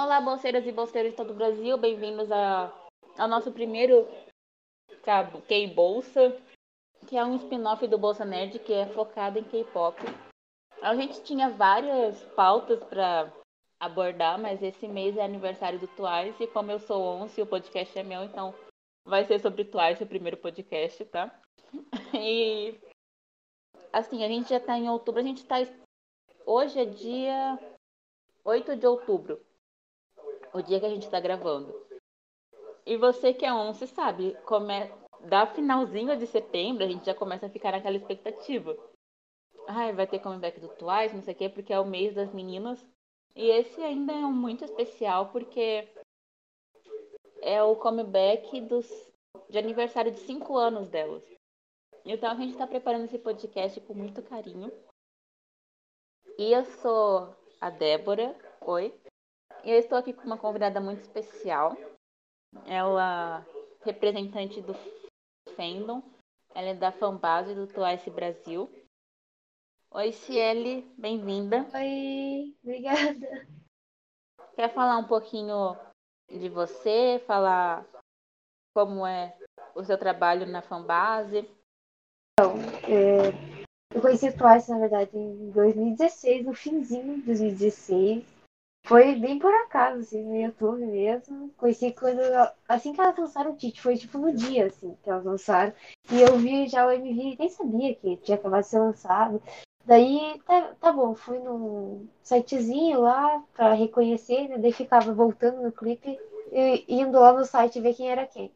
Olá, bolseiras e bolseiros de todo o Brasil, bem-vindos a, ao nosso primeiro K-Bolsa, que é um spin-off do Bolsa Nerd que é focado em K-pop. A gente tinha várias pautas para abordar, mas esse mês é aniversário do Twice e como eu sou once e o podcast é meu, então vai ser sobre Twice o primeiro podcast, tá? E assim, a gente já tá em outubro, a gente tá hoje é dia 8 de outubro o dia que a gente está gravando. E você que é once sabe, come... da finalzinho de setembro a gente já começa a ficar naquela expectativa. Ai, vai ter comeback do Twice, não sei o quê, porque é o mês das meninas. E esse ainda é um muito especial porque é o comeback dos... de aniversário de 5 anos delas. Então a gente está preparando esse podcast com muito carinho. E eu sou a Débora. Oi. Eu estou aqui com uma convidada muito especial. Ela representante do fandom. Ela é da fanbase do Twice Brasil. Oi, Ciele, bem-vinda. Oi, obrigada. Quer falar um pouquinho de você, falar como é o seu trabalho na fanbase? Então, é, eu conheci o Twice, na verdade, em 2016, no finzinho de 2016. Foi bem por acaso, assim, no YouTube mesmo. Conheci quando. Assim que elas lançaram o Tite, foi tipo no dia, assim, que elas lançaram. E eu vi já o MV, nem sabia que tinha acabado de ser lançado. Daí, tá, tá bom, fui num sitezinho lá pra reconhecer, né? Daí ficava voltando no clipe e indo lá no site ver quem era quem.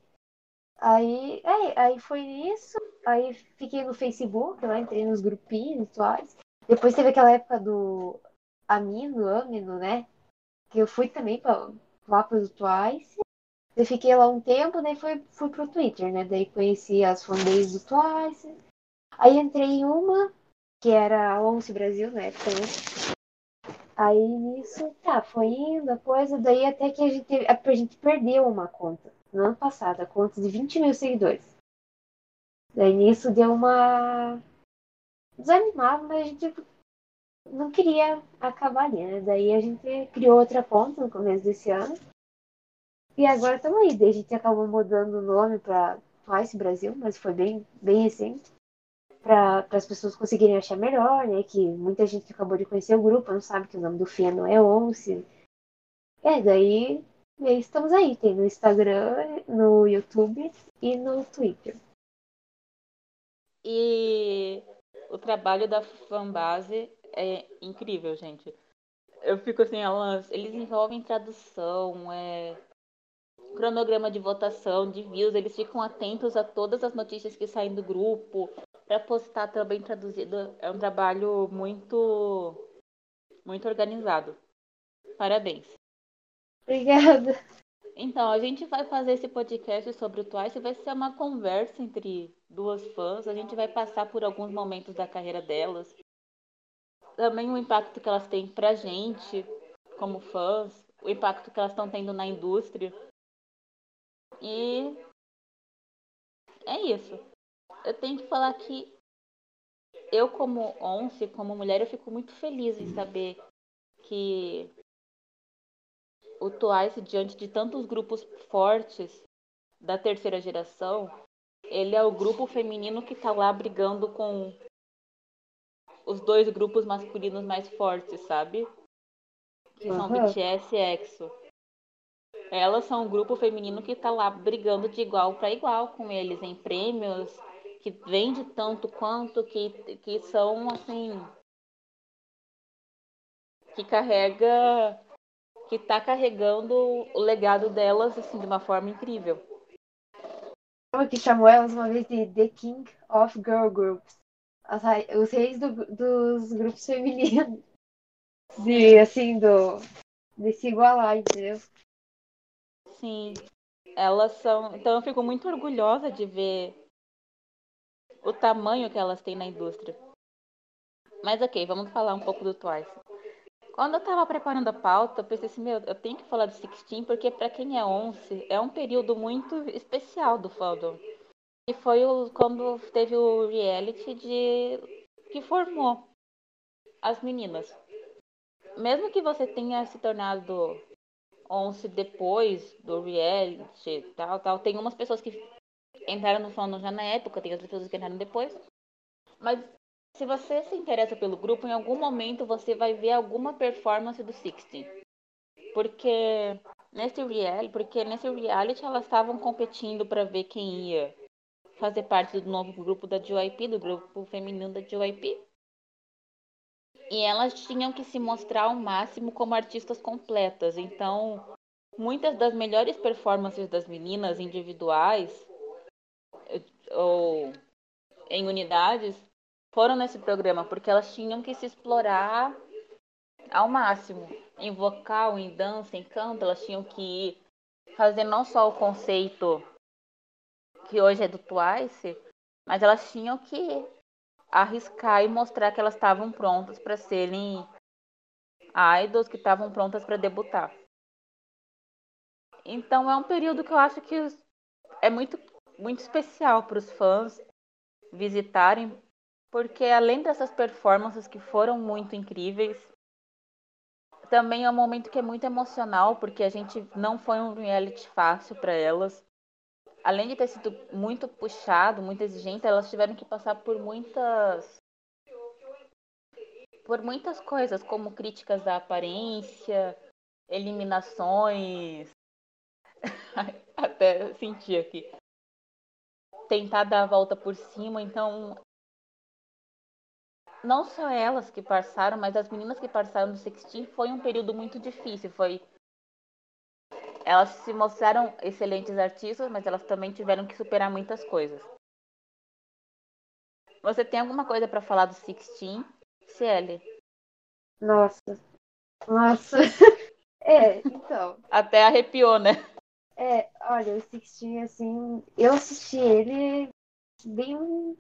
Aí, aí, aí foi isso. Aí fiquei no Facebook, lá entrei nos grupinhos atuais. Depois teve aquela época do Amino, Amino, né? Que eu fui também pra, lá pro Twice. Eu fiquei lá um tempo, daí fui, fui pro Twitter, né? Daí conheci as fanbases do Twice. Aí entrei em uma, que era a Once Brasil na época, né? Aí nisso, tá, foi indo a coisa, daí até que a gente, a gente perdeu uma conta no ano passado, a conta de 20 mil seguidores. Daí nisso deu uma. desanimava, mas a gente não queria acabar ali, né? Daí a gente criou outra conta no começo desse ano. E agora estamos aí. Daí a gente acabou mudando o nome para Twice Brasil, mas foi bem, bem recente. Para as pessoas conseguirem achar melhor, né? Que muita gente acabou de conhecer o grupo, não sabe que o nome do Feno é Once. É, daí aí estamos aí. Tem no Instagram, no YouTube e no Twitter. E o trabalho da fanbase é incrível, gente. Eu fico assim, elas, eles envolvem tradução, é, cronograma de votação, de views, eles ficam atentos a todas as notícias que saem do grupo, para postar também traduzido. É um trabalho muito muito organizado. Parabéns. Obrigada. Então, a gente vai fazer esse podcast sobre o Twice, vai ser uma conversa entre duas fãs, a gente vai passar por alguns momentos da carreira delas, também o impacto que elas têm pra gente, como fãs, o impacto que elas estão tendo na indústria. E é isso. Eu tenho que falar que eu, como once, como mulher, eu fico muito feliz em saber que o Twice, diante de tantos grupos fortes da terceira geração, ele é o grupo feminino que está lá brigando com os dois grupos masculinos mais fortes, sabe? Que são uhum. BTS e EXO. Elas são um grupo feminino que tá lá brigando de igual para igual com eles em prêmios, que vende tanto quanto, que, que são assim. que carrega. que tá carregando o legado delas assim, de uma forma incrível. Que chamou elas uma vez de The King of Girl Groups as, os reis do, dos grupos femininos. De, assim, do, de se igualar, entendeu? Sim. Elas são. Então eu fico muito orgulhosa de ver o tamanho que elas têm na indústria. Mas ok, vamos falar um pouco do Twice. Quando eu tava preparando a pauta, eu pensei assim, meu, eu tenho que falar do Sixteen, porque para quem é once, é um período muito especial do fandom. E foi o, quando teve o reality de que formou as meninas. Mesmo que você tenha se tornado ou se depois do reality, tal, tal. Tem umas pessoas que entraram no fandom já na época, tem outras pessoas que entraram depois. Mas se você se interessa pelo grupo, em algum momento você vai ver alguma performance do Sixteen. Porque nesse reality, porque nesse reality elas estavam competindo para ver quem ia fazer parte do novo grupo da JYP, do grupo feminino da JYP. E elas tinham que se mostrar ao máximo como artistas completas. Então, muitas das melhores performances das meninas individuais ou em unidades foram nesse programa, porque elas tinham que se explorar ao máximo. Em vocal, em dança, em canto, elas tinham que fazer não só o conceito que hoje é do Twice, mas elas tinham que arriscar e mostrar que elas estavam prontas para serem idols, que estavam prontas para debutar. Então é um período que eu acho que é muito, muito especial para os fãs visitarem, porque além dessas performances que foram muito incríveis, também é um momento que é muito emocional, porque a gente não foi um reality fácil para elas. Além de ter sido muito puxado, muito exigente, elas tiveram que passar por muitas por muitas coisas, como críticas da aparência, eliminações, até senti aqui, tentar dar a volta por cima, então não só elas que passaram, mas as meninas que passaram do Sextin foi um período muito difícil. Foi elas se mostraram excelentes artistas, mas elas também tiveram que superar muitas coisas. Você tem alguma coisa para falar do Sixteen, CL? Nossa, nossa. é, então. Até arrepiou, né? É, olha, o Sixteen, assim, eu assisti ele bem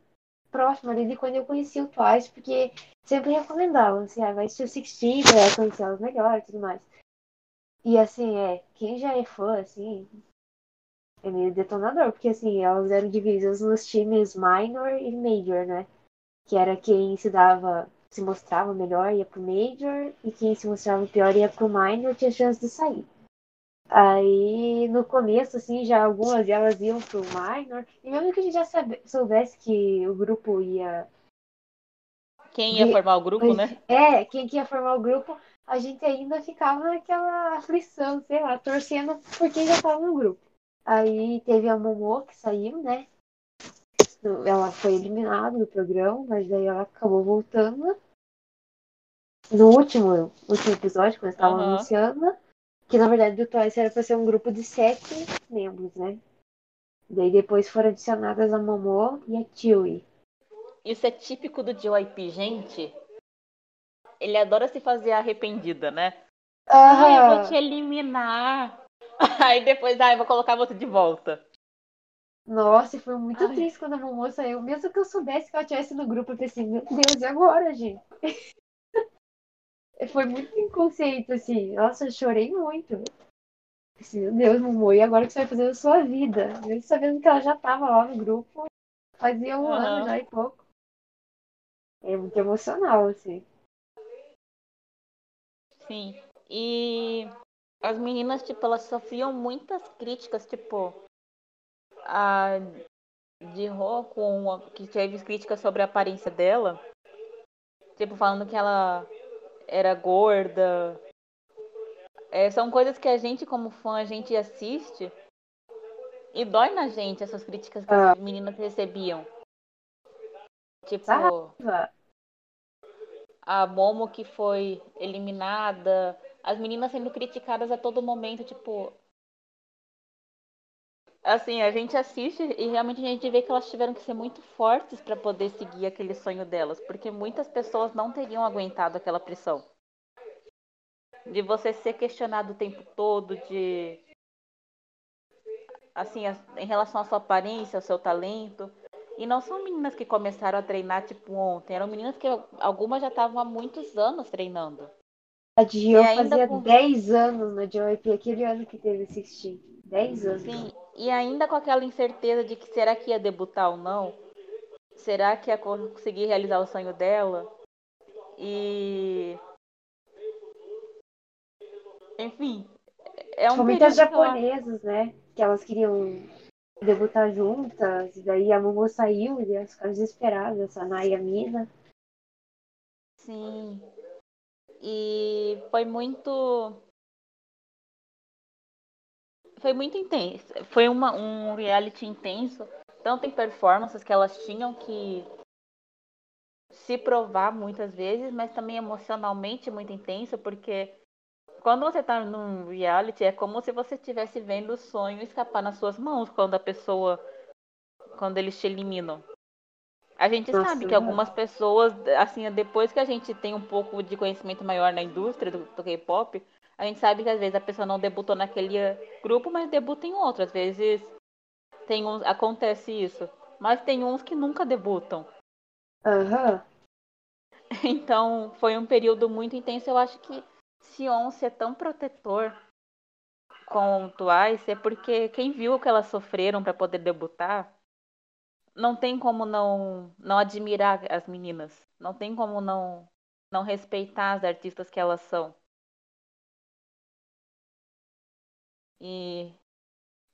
próximo ali de quando eu conheci o Twice, porque sempre recomendavam, assim, ah, vai assistir o Sixteen pra conhecer elas melhor e tudo mais. E assim, é, quem já é fã, assim, é meio detonador, porque assim, elas eram divididas nos times minor e major, né? Que era quem se dava, se mostrava melhor ia pro major, e quem se mostrava pior ia pro minor, tinha chance de sair. Aí no começo, assim, já algumas delas iam pro minor, e mesmo que a gente já soubesse que o grupo ia. Quem ia formar o grupo, né? É, quem ia formar o grupo, a gente ainda ficava naquela aflição, sei lá, torcendo por quem já estava no grupo. Aí teve a Momo que saiu, né? Ela foi eliminada do programa, mas daí ela acabou voltando. No último, último episódio, quando estavam uhum. anunciando, que na verdade o Twice era para ser um grupo de sete membros, né? Daí depois foram adicionadas a Momo e a Chewie. Isso é típico do JYP, gente. Ele adora se fazer arrependida, né? Ah, eu vou te eliminar. Aí depois, ah, eu vou colocar você de volta. Nossa, foi muito Ai. triste quando a Momo saiu. Mesmo que eu soubesse que ela estivesse no grupo, eu pensei, meu Deus, e agora, gente? Foi muito inconsciente, assim. Nossa, eu chorei muito. Assim, meu Deus, Momo, e agora o que você vai fazer da sua vida? Mesmo sabendo que ela já estava lá no grupo, fazia um uhum. ano já e pouco. É muito emocional, assim. Sim. E as meninas, tipo, elas sofriam muitas críticas, tipo, a de Ro, com que teve críticas sobre a aparência dela. Tipo, falando que ela era gorda. É, são coisas que a gente, como fã, a gente assiste e dói na gente essas críticas que ah. as meninas recebiam. Tipo. A Momo que foi eliminada, as meninas sendo criticadas a todo momento, tipo. Assim, a gente assiste e realmente a gente vê que elas tiveram que ser muito fortes para poder seguir aquele sonho delas, porque muitas pessoas não teriam aguentado aquela pressão. De você ser questionado o tempo todo, de. Assim, em relação à sua aparência, ao seu talento. E não são meninas que começaram a treinar tipo ontem, eram meninas que algumas já estavam há muitos anos treinando. A Dio fazia com... 10 anos na JYP, aquele ano que teve assistir. 10 anos. Sim, e ainda com aquela incerteza de que será que ia debutar ou não? Será que ia conseguir realizar o sonho dela? E. Enfim, é um Tipo, muitas japonesas, né? Que elas queriam debutar juntas, daí a Momo saiu e elas ficaram desesperadas, a Nai e a Mina. Sim. E foi muito. Foi muito intenso. Foi uma, um reality intenso, tanto em performances que elas tinham que se provar muitas vezes, mas também emocionalmente muito intenso, porque quando você tá num reality é como se você estivesse vendo o sonho escapar nas suas mãos quando a pessoa. quando eles te eliminam. A gente sabe que algumas pessoas, assim, depois que a gente tem um pouco de conhecimento maior na indústria do, do K-pop, a gente sabe que às vezes a pessoa não debutou naquele grupo, mas debuta em outro. Às vezes tem uns, acontece isso. Mas tem uns que nunca debutam. Aham. Então foi um período muito intenso. Eu acho que se Once é tão protetor com o Twice é porque quem viu o que elas sofreram para poder debutar não tem como não não admirar as meninas. Não tem como não não respeitar as artistas que elas são. E,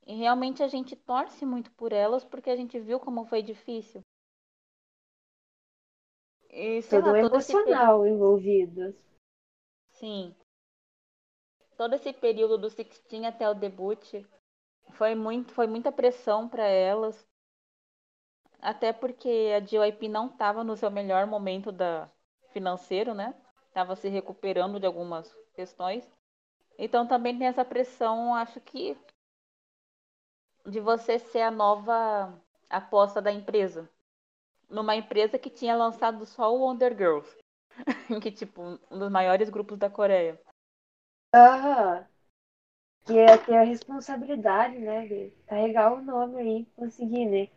e realmente a gente torce muito por elas porque a gente viu como foi difícil. E, Todo lá, esse emocional envolvido. Sim. Todo esse período do Sixteen até o debut foi muito, foi muita pressão para elas. Até porque a JYP não estava no seu melhor momento da financeiro, né? Tava se recuperando de algumas questões. Então também tem essa pressão, acho que de você ser a nova aposta da empresa. Numa empresa que tinha lançado só o Wonder Girls, que tipo, um dos maiores grupos da Coreia. Aham. Que é ter a responsabilidade, né? De carregar o nome aí, conseguir, né?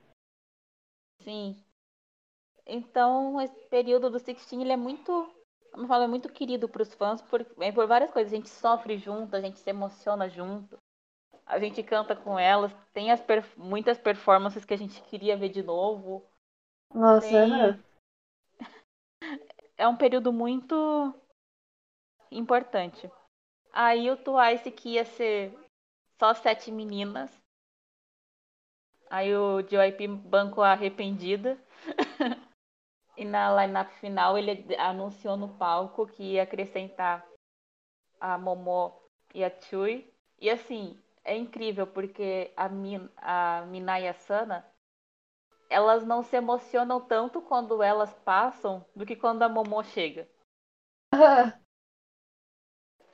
Sim. Então, esse período do Sixteen, ele é muito, como eu falo, é muito querido para os fãs por, é, por várias coisas. A gente sofre junto, a gente se emociona junto, a gente canta com elas, tem as per- muitas performances que a gente queria ver de novo. Nossa, Tem-. É um período muito importante. Aí o Twice que ia ser só sete meninas. Aí o JYP bancou arrependida. e na lineup final ele anunciou no palco que ia acrescentar a Momo e a Chui. E assim, é incrível porque a, Min, a Mina e a Sana elas não se emocionam tanto quando elas passam do que quando a Momo chega.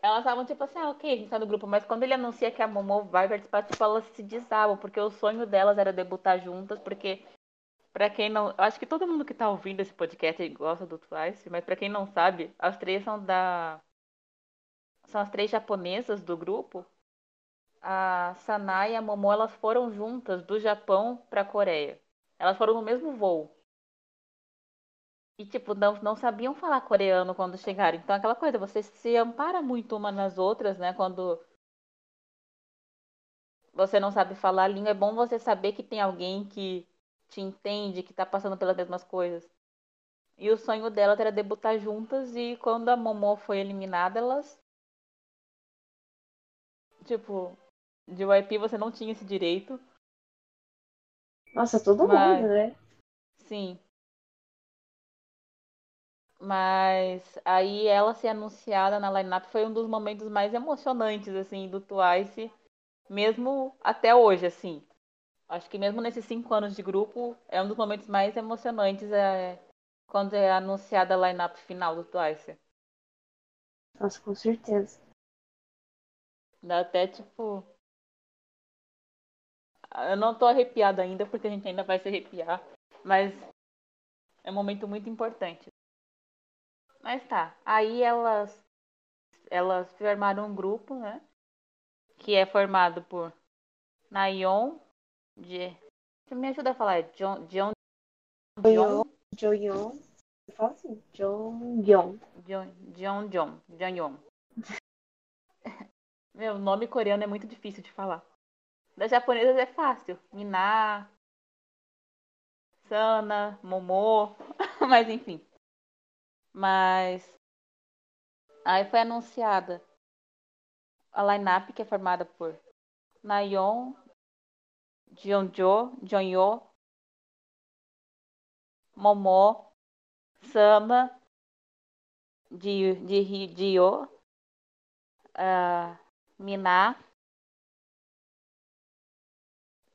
Elas estavam tipo assim, ah, ok, a gente tá no grupo, mas quando ele anuncia que a Momo vai participar, tipo, elas se desabam, porque o sonho delas era debutar juntas, porque pra quem não. Eu acho que todo mundo que tá ouvindo esse podcast gosta do Twice, mas pra quem não sabe, as três são da. São as três japonesas do grupo. A Sanai e a Momo, elas foram juntas do Japão pra Coreia. Elas foram no mesmo voo. E, tipo, não, não sabiam falar coreano quando chegaram. Então, aquela coisa, você se ampara muito uma nas outras, né? Quando você não sabe falar a língua, é bom você saber que tem alguém que te entende, que tá passando pelas mesmas coisas. E o sonho delas era debutar juntas, e quando a Momo foi eliminada, elas. Tipo, de YP você não tinha esse direito. Nossa, todo Mas- mundo, né? Sim. Mas aí ela ser anunciada na lineup foi um dos momentos mais emocionantes, assim, do Twice, mesmo até hoje, assim. Acho que mesmo nesses cinco anos de grupo, é um dos momentos mais emocionantes é, quando é anunciada a lineup final do Twice. Nossa, com certeza. Dá até tipo. Eu não tô arrepiada ainda, porque a gente ainda vai se arrepiar, mas é um momento muito importante. Mas tá, aí elas elas formaram um grupo, né? Que é formado por Nayon, de... Você me ajuda a falar? é John, John, John. Fala assim. John, John, John, John. Meu, nome coreano é muito difícil de falar. Das japonesas é fácil. Mina, Sana, Momo, mas enfim. Mas aí foi anunciada a line-up que é formada por Nayeon, Jeonjo, Jeonyo, Momo, Sama, Ji, Ji, Jio, uh, Mina,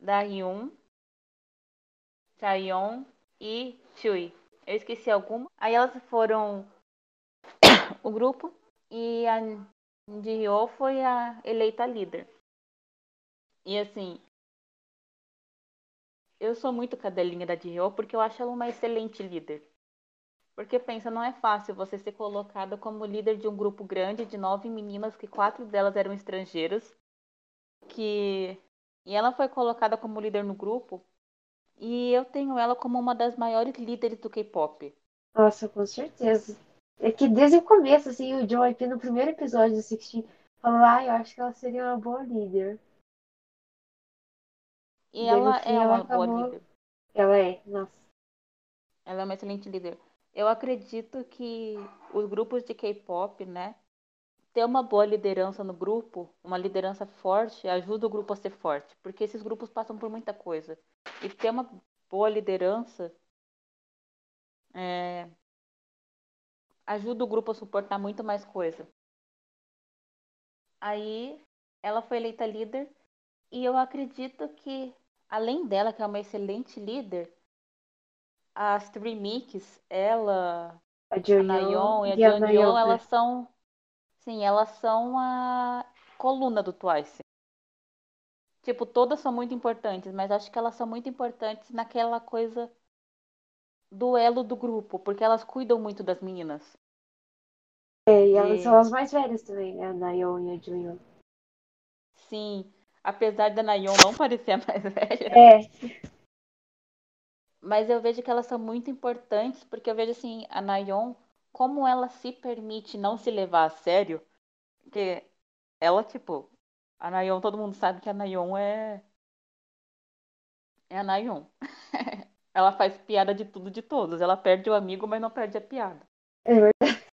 Dahyun, Chaeyoung e Chui. Eu esqueci alguma. Aí elas foram o grupo e a Jihyo foi a eleita líder. E assim, eu sou muito cadelinha da Jihyo porque eu acho ela uma excelente líder. Porque pensa, não é fácil você ser colocada como líder de um grupo grande de nove meninas, que quatro delas eram estrangeiras, que e ela foi colocada como líder no grupo. E eu tenho ela como uma das maiores líderes do K-pop. Nossa, com certeza. É que desde o começo, assim, o John no primeiro episódio do Sixteen, falou, ah, eu acho que ela seria uma boa líder. E ela é uma ela boa acabou... líder. Ela é, nossa. Ela é uma excelente líder. Eu acredito que os grupos de K-pop, né, ter uma boa liderança no grupo, uma liderança forte, ajuda o grupo a ser forte, porque esses grupos passam por muita coisa. E ter uma boa liderança é, ajuda o grupo a suportar muito mais coisa. Aí ela foi eleita líder e eu acredito que, além dela, que é uma excelente líder, as Three Mix, ela, a, a Nayon e a Jeonyeon, elas são Sim, elas são a coluna do Twice. Tipo, todas são muito importantes, mas acho que elas são muito importantes naquela coisa do elo do grupo, porque elas cuidam muito das meninas. É, e elas e... são as mais velhas também, né? A Nayon e a Junyon. Sim, apesar da Nayon não parecer a mais velha. É. Mas eu vejo que elas são muito importantes, porque eu vejo assim, a Nayon como ela se permite não se levar a sério, porque ela, tipo, a Nayon, todo mundo sabe que a Nayon é. É a Nayon. ela faz piada de tudo de todos. Ela perde o amigo, mas não perde a piada. É verdade.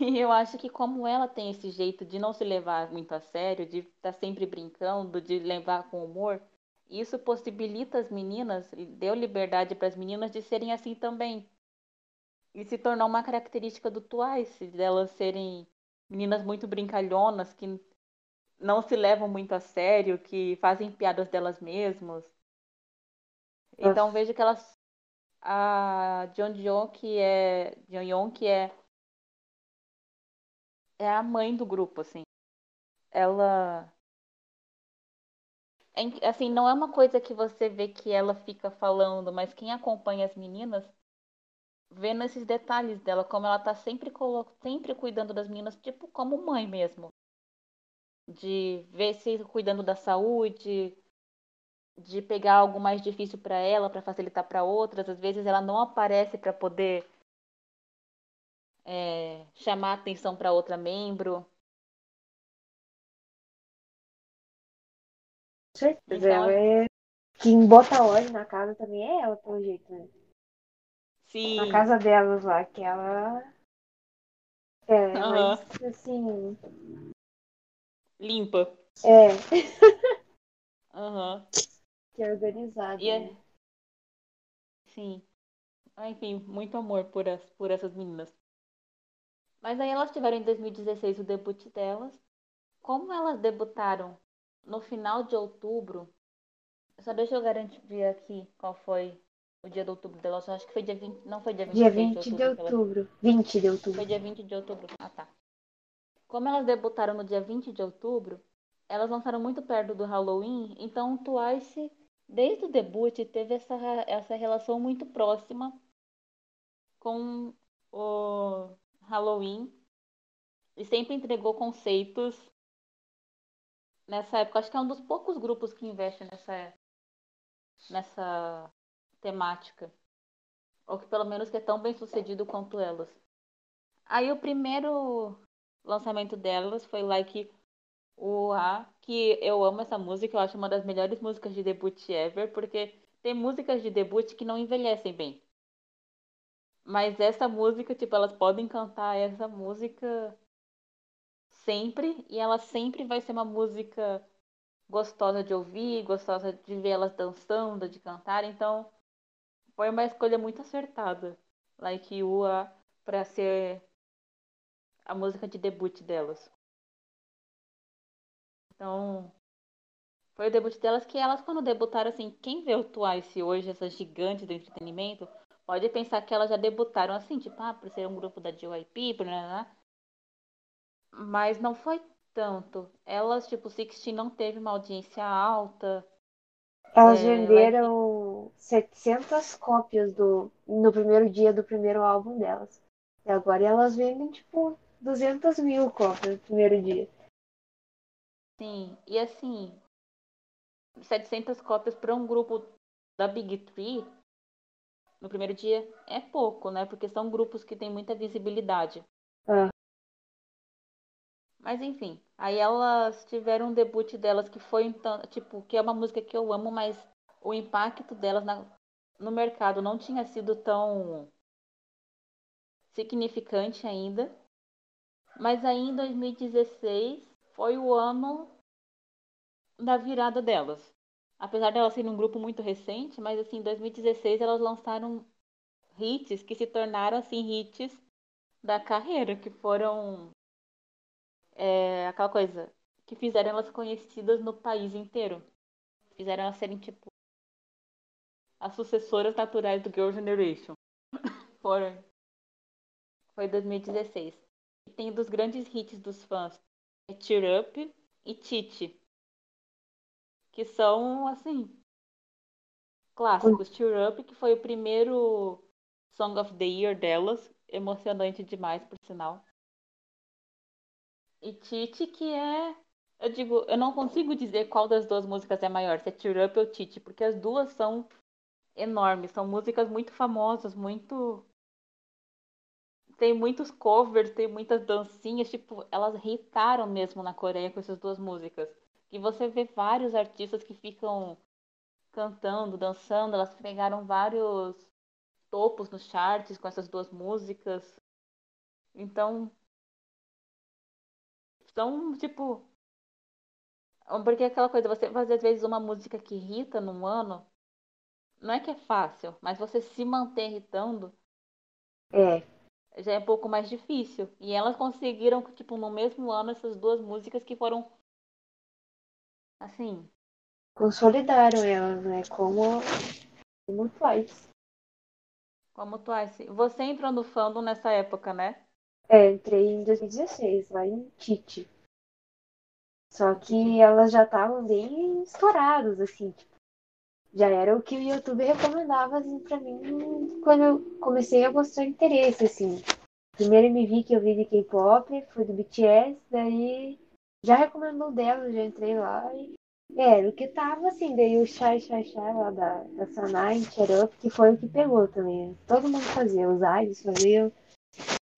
E eu acho que como ela tem esse jeito de não se levar muito a sério, de estar tá sempre brincando, de levar com humor, isso possibilita as meninas, deu liberdade para as meninas de serem assim também. E se tornou uma característica do Twice, delas serem meninas muito brincalhonas, que não se levam muito a sério, que fazem piadas delas mesmas. Então vejo que elas. A Jeon que é. Jeon que é. É a mãe do grupo, assim. Ela. É, assim, não é uma coisa que você vê que ela fica falando, mas quem acompanha as meninas vendo esses detalhes dela, como ela tá sempre, sempre cuidando das meninas, tipo como mãe mesmo. De ver se cuidando da saúde, de pegar algo mais difícil para ela, para facilitar para outras. Às vezes ela não aparece para poder é, chamar atenção para outra membro. certeza, então, ela é... Quem bota ordem na casa também é ela, pelo jeito, né? Sim. Na casa delas lá, que ela. É, uhum. mas assim. Limpa. É. Aham. uhum. Que é organizada. É... Né? Sim. Ah, enfim, muito amor por, as, por essas meninas. Mas aí elas tiveram em 2016 o debut delas. Como elas debutaram no final de outubro, só deixa eu garantir aqui qual foi o dia de outubro dela, acho que foi dia 20, não foi dia 20, dia 20 de outubro. De outubro. Ela... 20 de outubro. Foi dia 20 de outubro. Ah, tá. Como elas debutaram no dia 20 de outubro, elas lançaram muito perto do Halloween, então o Twice, desde o debut, teve essa, essa relação muito próxima com o Halloween e sempre entregou conceitos nessa época. Acho que é um dos poucos grupos que investe nessa, nessa temática. Ou que pelo menos que é tão bem sucedido quanto elas. Aí o primeiro lançamento delas foi Like o A, que eu amo essa música, eu acho uma das melhores músicas de debut ever, porque tem músicas de debut que não envelhecem bem. Mas essa música, tipo, elas podem cantar essa música sempre e ela sempre vai ser uma música gostosa de ouvir, gostosa de ver elas dançando, de cantar. Então, foi uma escolha muito acertada, Like You, para ser a música de debut delas. Então, foi o debut delas que elas, quando debutaram, assim, quem vê o Twice hoje, essas gigantes do entretenimento, pode pensar que elas já debutaram assim, tipo, ah, por ser um grupo da JYP, blá, blá, mas não foi tanto. Elas, tipo, Sixteen não teve uma audiência alta. Elas é, venderam. 700 cópias do, no primeiro dia do primeiro álbum delas. E agora elas vendem, tipo, 200 mil cópias no primeiro dia. Sim, e assim, 700 cópias para um grupo da Big Three no primeiro dia é pouco, né? Porque são grupos que têm muita visibilidade. É. Mas enfim, aí elas tiveram um debut delas que foi então, tipo, que é uma música que eu amo, mas o impacto delas na, no mercado não tinha sido tão significante ainda. Mas aí em 2016 foi o ano da virada delas. Apesar delas serem um grupo muito recente, mas assim, em 2016 elas lançaram hits que se tornaram assim hits da carreira, que foram é, aquela coisa que fizeram elas conhecidas no país inteiro. Fizeram elas serem tipo as sucessoras naturais do Girl Generation. Foram. Foi 2016. E tem dos grandes hits dos fãs é Cheer Up e Titi. Que são, assim, clássicos. Cheer Up, que foi o primeiro Song of the Year delas. Emocionante demais, por sinal. E Titi, que é. Eu digo, eu não consigo dizer qual das duas músicas é maior, se é Cheer Up ou Titi, porque as duas são enormes. São músicas muito famosas, muito. Tem muitos covers, tem muitas dancinhas, tipo, elas irritaram mesmo na Coreia com essas duas músicas. E você vê vários artistas que ficam cantando, dançando, elas pegaram vários topos nos charts com essas duas músicas. Então, são tipo. Porque é aquela coisa, você fazer às vezes uma música que irrita num ano, não é que é fácil, mas você se manter irritando é. já é um pouco mais difícil. E elas conseguiram, tipo, no mesmo ano, essas duas músicas que foram assim. Consolidaram elas, né? Como, como Twice. Como Twice. Você entrou no fandom nessa época, né? É, entrei em 2016, lá em Tite. Só que elas já estavam bem estouradas, assim, tipo, já era o que o YouTube recomendava assim, para mim quando eu comecei a mostrar interesse, assim. Primeiro MV que eu vi de K-pop foi do BTS, daí já recomendou dela, já entrei lá e era o que tava assim, daí o Shai Shai Shai lá da, da Sanai, Up, que foi o que pegou também. Todo mundo fazia, os idols faziam.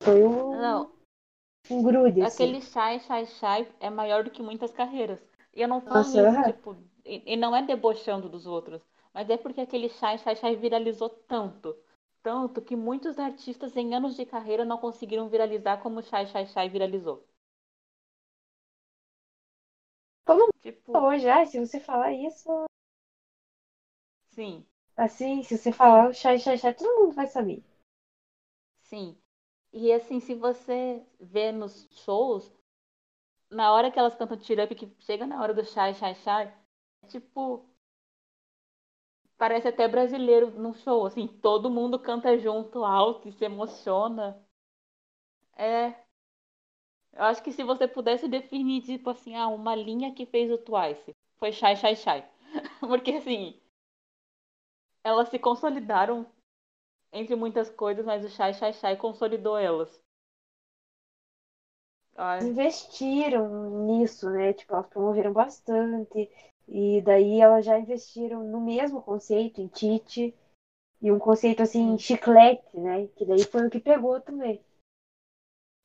Foi um, Não. um grude. Assim. Aquele Shai Shai Shai é maior do que muitas carreiras. E eu não falo Nossa, isso, tipo, e, e não é debochando dos outros, mas é porque aquele Shai Shai Shai viralizou tanto. Tanto que muitos artistas em anos de carreira não conseguiram viralizar como o Shai Shai Shai viralizou. Todo tipo... falou já, se você falar isso. Sim. Assim, se você falar o Shai Shai Shai, todo mundo vai saber. Sim. E assim, se você vê nos shows, na hora que elas cantam Tira Up, que chega na hora do Shai Shai, é tipo. Parece até brasileiro no show, assim, todo mundo canta junto, alto e se emociona. É, eu acho que se você pudesse definir, tipo assim, ah, uma linha que fez o Twice, foi Shai Shai Shai. Porque, assim, elas se consolidaram entre muitas coisas, mas o Shai Shai Shai consolidou elas. Ai. Investiram nisso, né? Tipo, elas promoveram bastante. E daí elas já investiram no mesmo conceito, em Tite. E um conceito assim, chiclete, né? Que daí foi o que pegou também.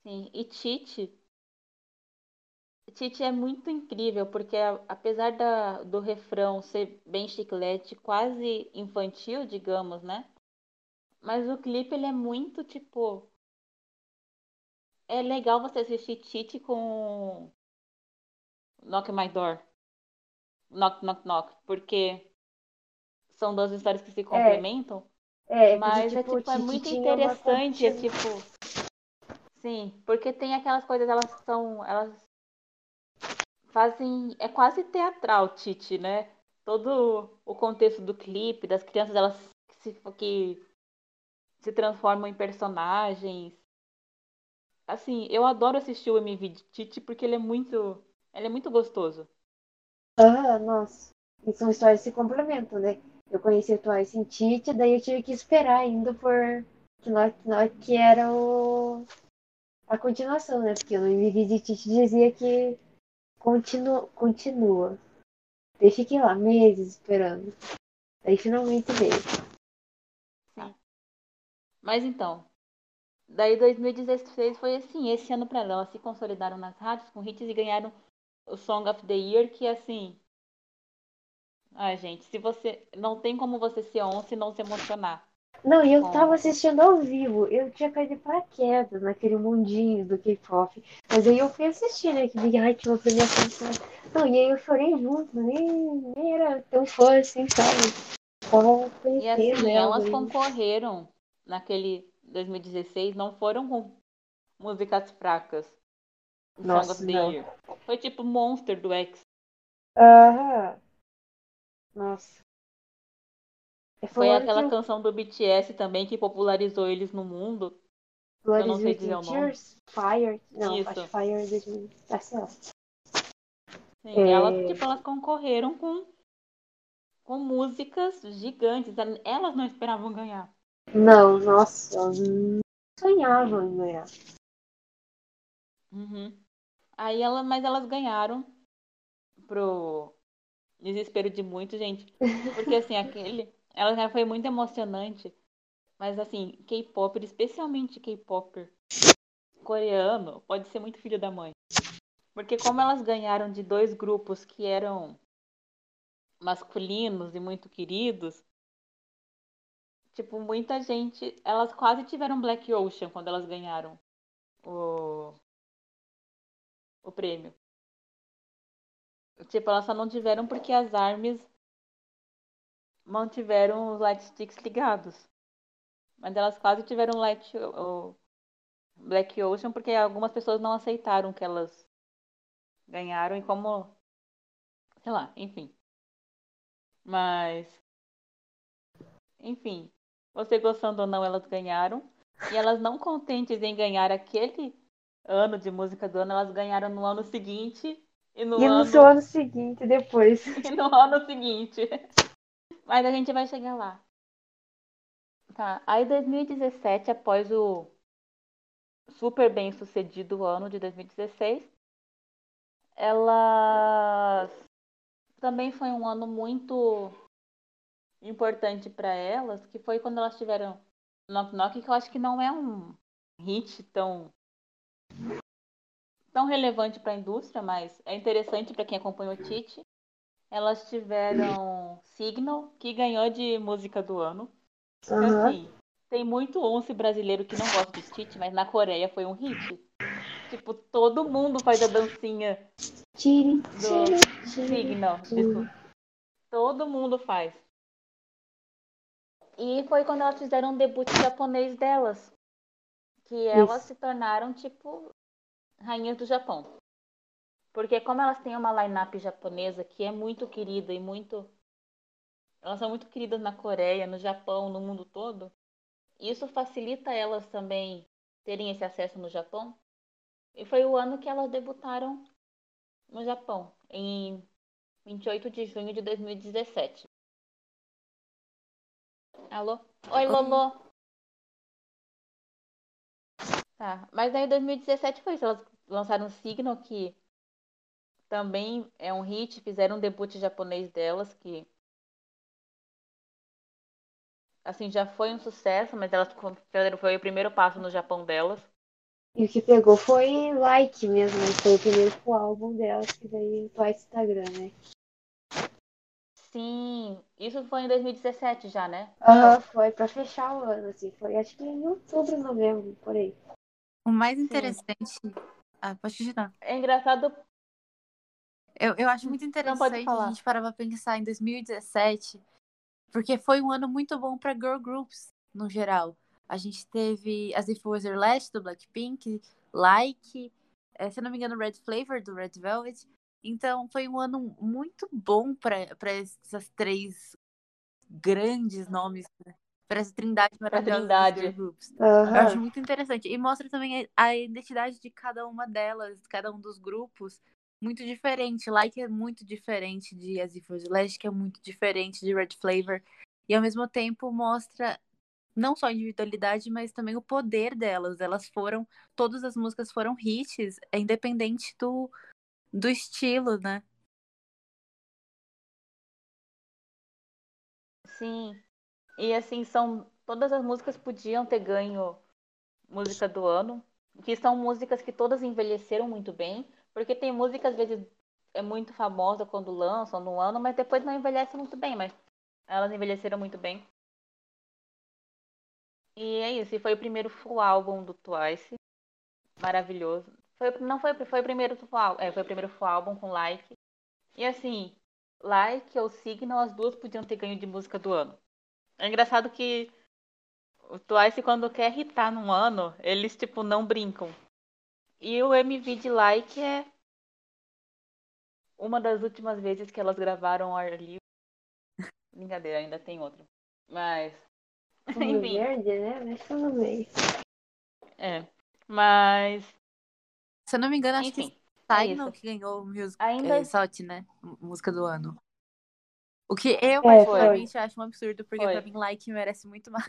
Sim, e Tite. Tite é muito incrível, porque apesar da, do refrão ser bem chiclete, quase infantil, digamos, né? Mas o clipe ele é muito tipo. é legal você assistir Tite com Knock My Door. Knock, knock, knock. Porque são duas histórias que se complementam. É, é mas porque, é, tipo, tipo, é Titi muito tinha uma interessante. É tipo. Sim, porque tem aquelas coisas, elas são. Elas fazem. É quase teatral, Titi, né? Todo o contexto do clipe, das crianças, elas se, que se transformam em personagens. Assim, eu adoro assistir o MV de Titi porque ele é muito. Ele é muito gostoso. Ah, nossa. E são histórias que se complementam, né? Eu conheci o Twice em Tite, daí eu tive que esperar ainda por Knock Knock, que era o... a continuação, né? Porque no MV de Tite dizia que continua. continua. Daí fiquei lá meses esperando. Daí finalmente veio. Mas então, daí 2016 foi assim, esse ano pra ela. Elas se consolidaram nas rádios com hits e ganharam o Song of the Year, que assim. Ai, gente, se você. Não tem como você ser onça e não se emocionar. Não, e eu Com- tava assistindo ao vivo. Eu tinha caído de paraquedas naquele mundinho do K-pop. Mas aí eu fui assistir, né? Que Big Hit uma premiação. Não, e aí eu chorei junto. Nem, nem era tão fã assim, sabe? Só E assim, ela. elas e- concorreram naquele 2016, não foram com músicas fracas. Song Nossa, of the não. Year. Foi tipo Monster do X. Aham. Nossa. Foi, Foi aquela canção do BTS também que popularizou eles no mundo. Blood eu não sei dizer o nome. Tears, Fire. Não, Isso. acho Fire é 2000. Ah, sei lá. Sim, É. elas, tipo, elas concorreram com, com músicas gigantes. Elas não esperavam ganhar. Não, nossa, eu não sonhava em ganhar. Uhum. Aí ela, mas elas ganharam pro desespero de muito, gente. Porque assim, aquele. Ela já foi muito emocionante. Mas assim, K-pop, especialmente K-pop coreano, pode ser muito filho da mãe. Porque como elas ganharam de dois grupos que eram masculinos e muito queridos, tipo, muita gente. Elas quase tiveram Black Ocean quando elas ganharam o, o prêmio. Tipo, elas só não tiveram porque as armas mantiveram os light sticks ligados. Mas elas quase tiveram light, o Black Ocean porque algumas pessoas não aceitaram que elas ganharam e como. Sei lá, enfim. Mas. Enfim. Você gostando ou não, elas ganharam. E elas não contentes em ganhar aquele ano de música do ano, elas ganharam no ano seguinte e no, E no ano, seu ano seguinte, depois. e no ano seguinte. Mas a gente vai chegar lá. Tá. Aí 2017, após o super bem sucedido ano de 2016, elas também foi um ano muito importante para elas, que foi quando elas tiveram Knock Knock, que eu acho que não é um hit tão tão relevante para a indústria, mas é interessante para quem acompanha o Tite. Elas tiveram Signal, que ganhou de música do ano. Aham. Assim, tem muito once brasileiro que não gosta de Tite, mas na Coreia foi um hit. Tipo, todo mundo faz a dancinha Tire, do tire. Signal. Todo mundo faz. E foi quando elas fizeram o debut japonês delas. Que elas Isso. se tornaram, tipo, rainhas do Japão. Porque como elas têm uma line-up japonesa que é muito querida e muito. Elas são muito queridas na Coreia, no Japão, no mundo todo. Isso facilita elas também terem esse acesso no Japão. E foi o ano que elas debutaram no Japão, em 28 de junho de 2017. Alô? Oi, Lolo. Tá, mas aí 2017 foi isso. Elas lançaram Signal, que também é um hit. Fizeram um debut japonês delas, que assim já foi um sucesso, mas elas foi o primeiro passo no Japão delas. E o que pegou foi like mesmo, né? Foi o primeiro full álbum delas, que daí o Twice Instagram, né? Sim, isso foi em 2017 já, né? Aham, foi pra fechar o ano, assim. Foi acho que em outubro, novembro, por aí. O mais Sim. interessante. Ah, pode continuar. É engraçado. Eu, eu acho muito interessante a gente parar pra pensar em 2017, porque foi um ano muito bom pra girl groups, no geral. A gente teve as If Was Your Last, do Blackpink, Like, eh, se eu não me engano, Red Flavor, do Red Velvet. Então, foi um ano muito bom pra pra essas três grandes nomes, pra essa trindade maravilhosa trindade. groups. Aham. Eu acho muito interessante. E mostra também a, identidade de cada uma delas, cada um dos grupos, muito diferente. Like é muito diferente de As If It Was Last, que é muito diferente de Red Flavor. E ao mesmo tempo mostra não só a individualidade, mas também o poder delas. Elas foram, todas as músicas foram hits, é independente do, do estilo, né? Sim. E assim, são. Todas as músicas podiam ter ganho música do ano. Que são músicas que todas envelheceram muito bem. Porque tem música, às vezes, é muito famosa quando lançam no ano, mas depois não envelhece muito bem. Mas elas envelheceram muito bem. E é isso. E foi o primeiro full álbum do Twice. Maravilhoso. Foi, não foi, foi o primeiro full álbum. É, foi o primeiro full álbum com like. E assim, like ou Signal, as duas podiam ter ganho de música do ano. É engraçado que o Twice, quando quer irritar num ano, eles, tipo, não brincam. E o MV de Like é uma das últimas vezes que elas gravaram ar livre. Brincadeira, ainda tem outro. Mas, enfim, verde, né? Deixa eu ver. é. Mas, Se eu não me engano, acho que enfim, é Signal isso. que ganhou o music, Ainda- é, Salt, né? Música do ano. O que eu, É, particularmente, acho um absurdo, porque Foi. pra mim, Like merece muito mais.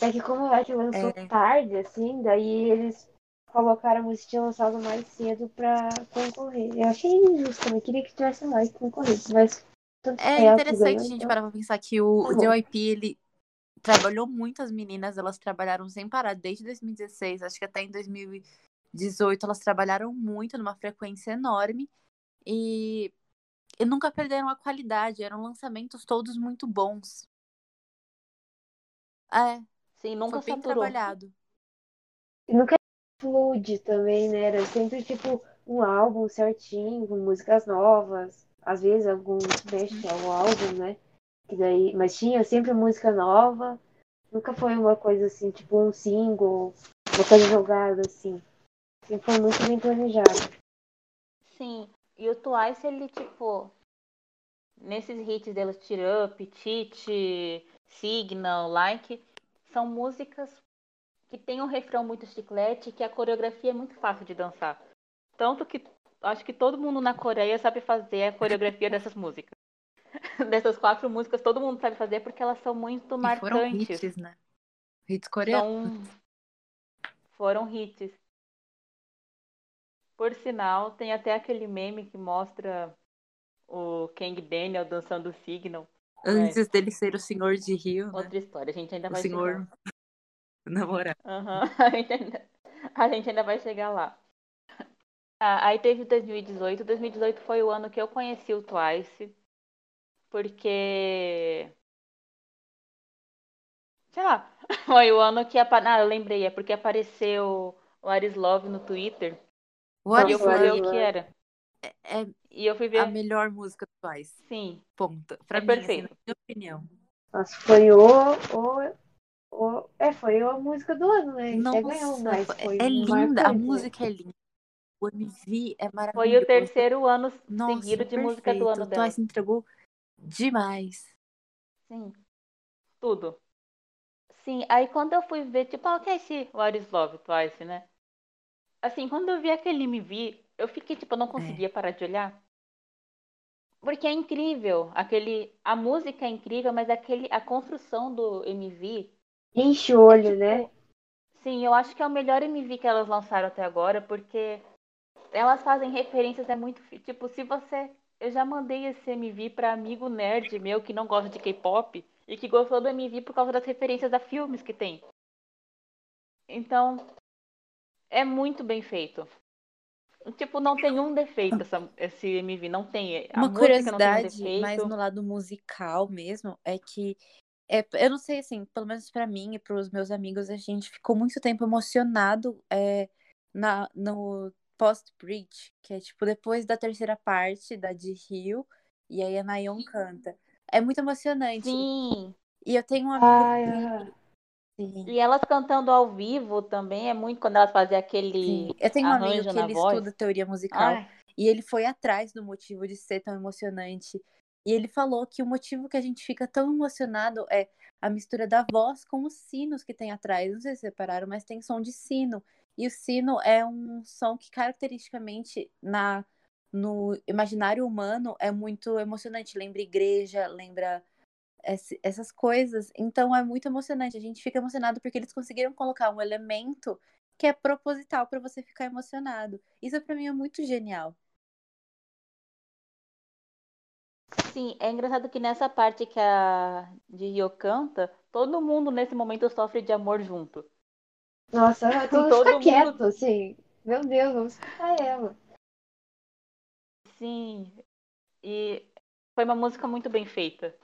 É que como o Like lançou É. tarde, assim, daí eles colocaram que tinha lançado mais cedo pra concorrer. Eu achei injusto também, queria que tivesse mais que concorresse, mas É interessante a gente então- parar pra pensar que o, Tá o bom. JYP, ele trabalhou muito as meninas, elas trabalharam sem parar desde 2016, acho que até em 2018 elas trabalharam muito, numa frequência enorme, e nunca perderam a qualidade, eram lançamentos todos muito bons. É, sim, nunca foi bem saturou. trabalhado. E nunca flude também, né? Era sempre tipo um álbum certinho, com músicas novas. Às vezes alguns mexe ao álbum, né? Que daí, mas tinha sempre música nova. Nunca foi uma coisa assim, tipo um single, uma coisa jogada assim. Sempre foi muito bem planejado. Sim, e o Twice, ele, tipo, nesses hits delas, Cheer Up, Tite, Signal, Like, são músicas que tem um refrão muito chiclete e que a coreografia é muito fácil de dançar. Tanto que acho que todo mundo na Coreia sabe fazer a coreografia dessas músicas. Dessas quatro músicas, todo mundo sabe fazer porque elas são muito E foram marcantes. hits, né? Hits coreanos. São... Foram hits. Por sinal, tem até aquele meme que mostra o Kang Daniel dançando o Signal. Antes dele ser o senhor de Rio, né? Outra história, a gente ainda O vai senhor chegar. A, gente ainda... a gente ainda vai chegar lá. Ah, aí teve 2018. 2018 foi o ano que eu conheci o Twice. Porque. Sei lá. Foi o ano que. Apa... Ah, eu lembrei. É porque apareceu o Aris Love no Twitter. What e eu Love, o que era. é E eu fui ver. a melhor música do Twice. Sim. Ponto. Pra É mim, assim, perfeito. na minha opinião. Nossa, foi o, o, o. É, foi a música do ano, né? Até ganhou, Nossa, mas foi- foi é linda. A música é linda. O MV é Foi maravilhoso. o terceiro ano Nossa, seguido de música do ano O dela. Twice entregou demais. Sim. Tudo. Sim, aí quando eu fui ver, tipo, ah, o que é esse What is Love Twice, né? Assim, quando eu vi aquele MV, eu fiquei, tipo, eu não conseguia parar de olhar. Porque é incrível, aquele, a música é incrível, mas aquele, a construção do MV, Enche o olho, tipo, né? sim, eu acho que é o melhor MV que elas lançaram até agora, porque elas fazem referências, é muito, tipo, se você, eu já mandei esse MV pra amigo nerd meu que não gosta de K-pop e que gostou do MV por causa das referências a filmes que tem. Então, é muito bem feito. Tipo, não tem um defeito essa, esse MV, não tem. A Uma não tem um curiosidade, mais no lado musical mesmo, é que É, eu não sei, assim, pelo menos pra mim e pros meus amigos, a gente ficou muito tempo emocionado é, na, no Post-Bridge, que é tipo depois da terceira parte da de Rio, e aí a Nayon canta. É muito emocionante. Sim. E eu tenho um amigo Ai, que-. Sim. E elas cantando ao vivo também é muito quando elas fazem Sim. aquele Eu tenho um amigo que ele voz. estuda teoria musical Ai, e ele foi atrás do motivo de ser tão emocionante. E ele falou que o motivo que a gente fica tão emocionado é a mistura da voz com os sinos que tem atrás. Não sei se separaram, mas tem som de sino. E o sino é um som que caracteristicamente na no imaginário humano é muito emocionante. Lembra igreja, lembra essas coisas. Então é muito emocionante. A gente fica emocionado porque eles conseguiram colocar um elemento que é proposital para você ficar emocionado. Isso pra mim é muito genial. sim, é engraçado que nessa parte que a de Rio canta, todo mundo nesse momento sofre de amor junto. Nossa, aham, todo, Todo fica mundo- quieto, assim. Meu Deus, vamos escutar ela. Sim. E foi uma música muito bem feita.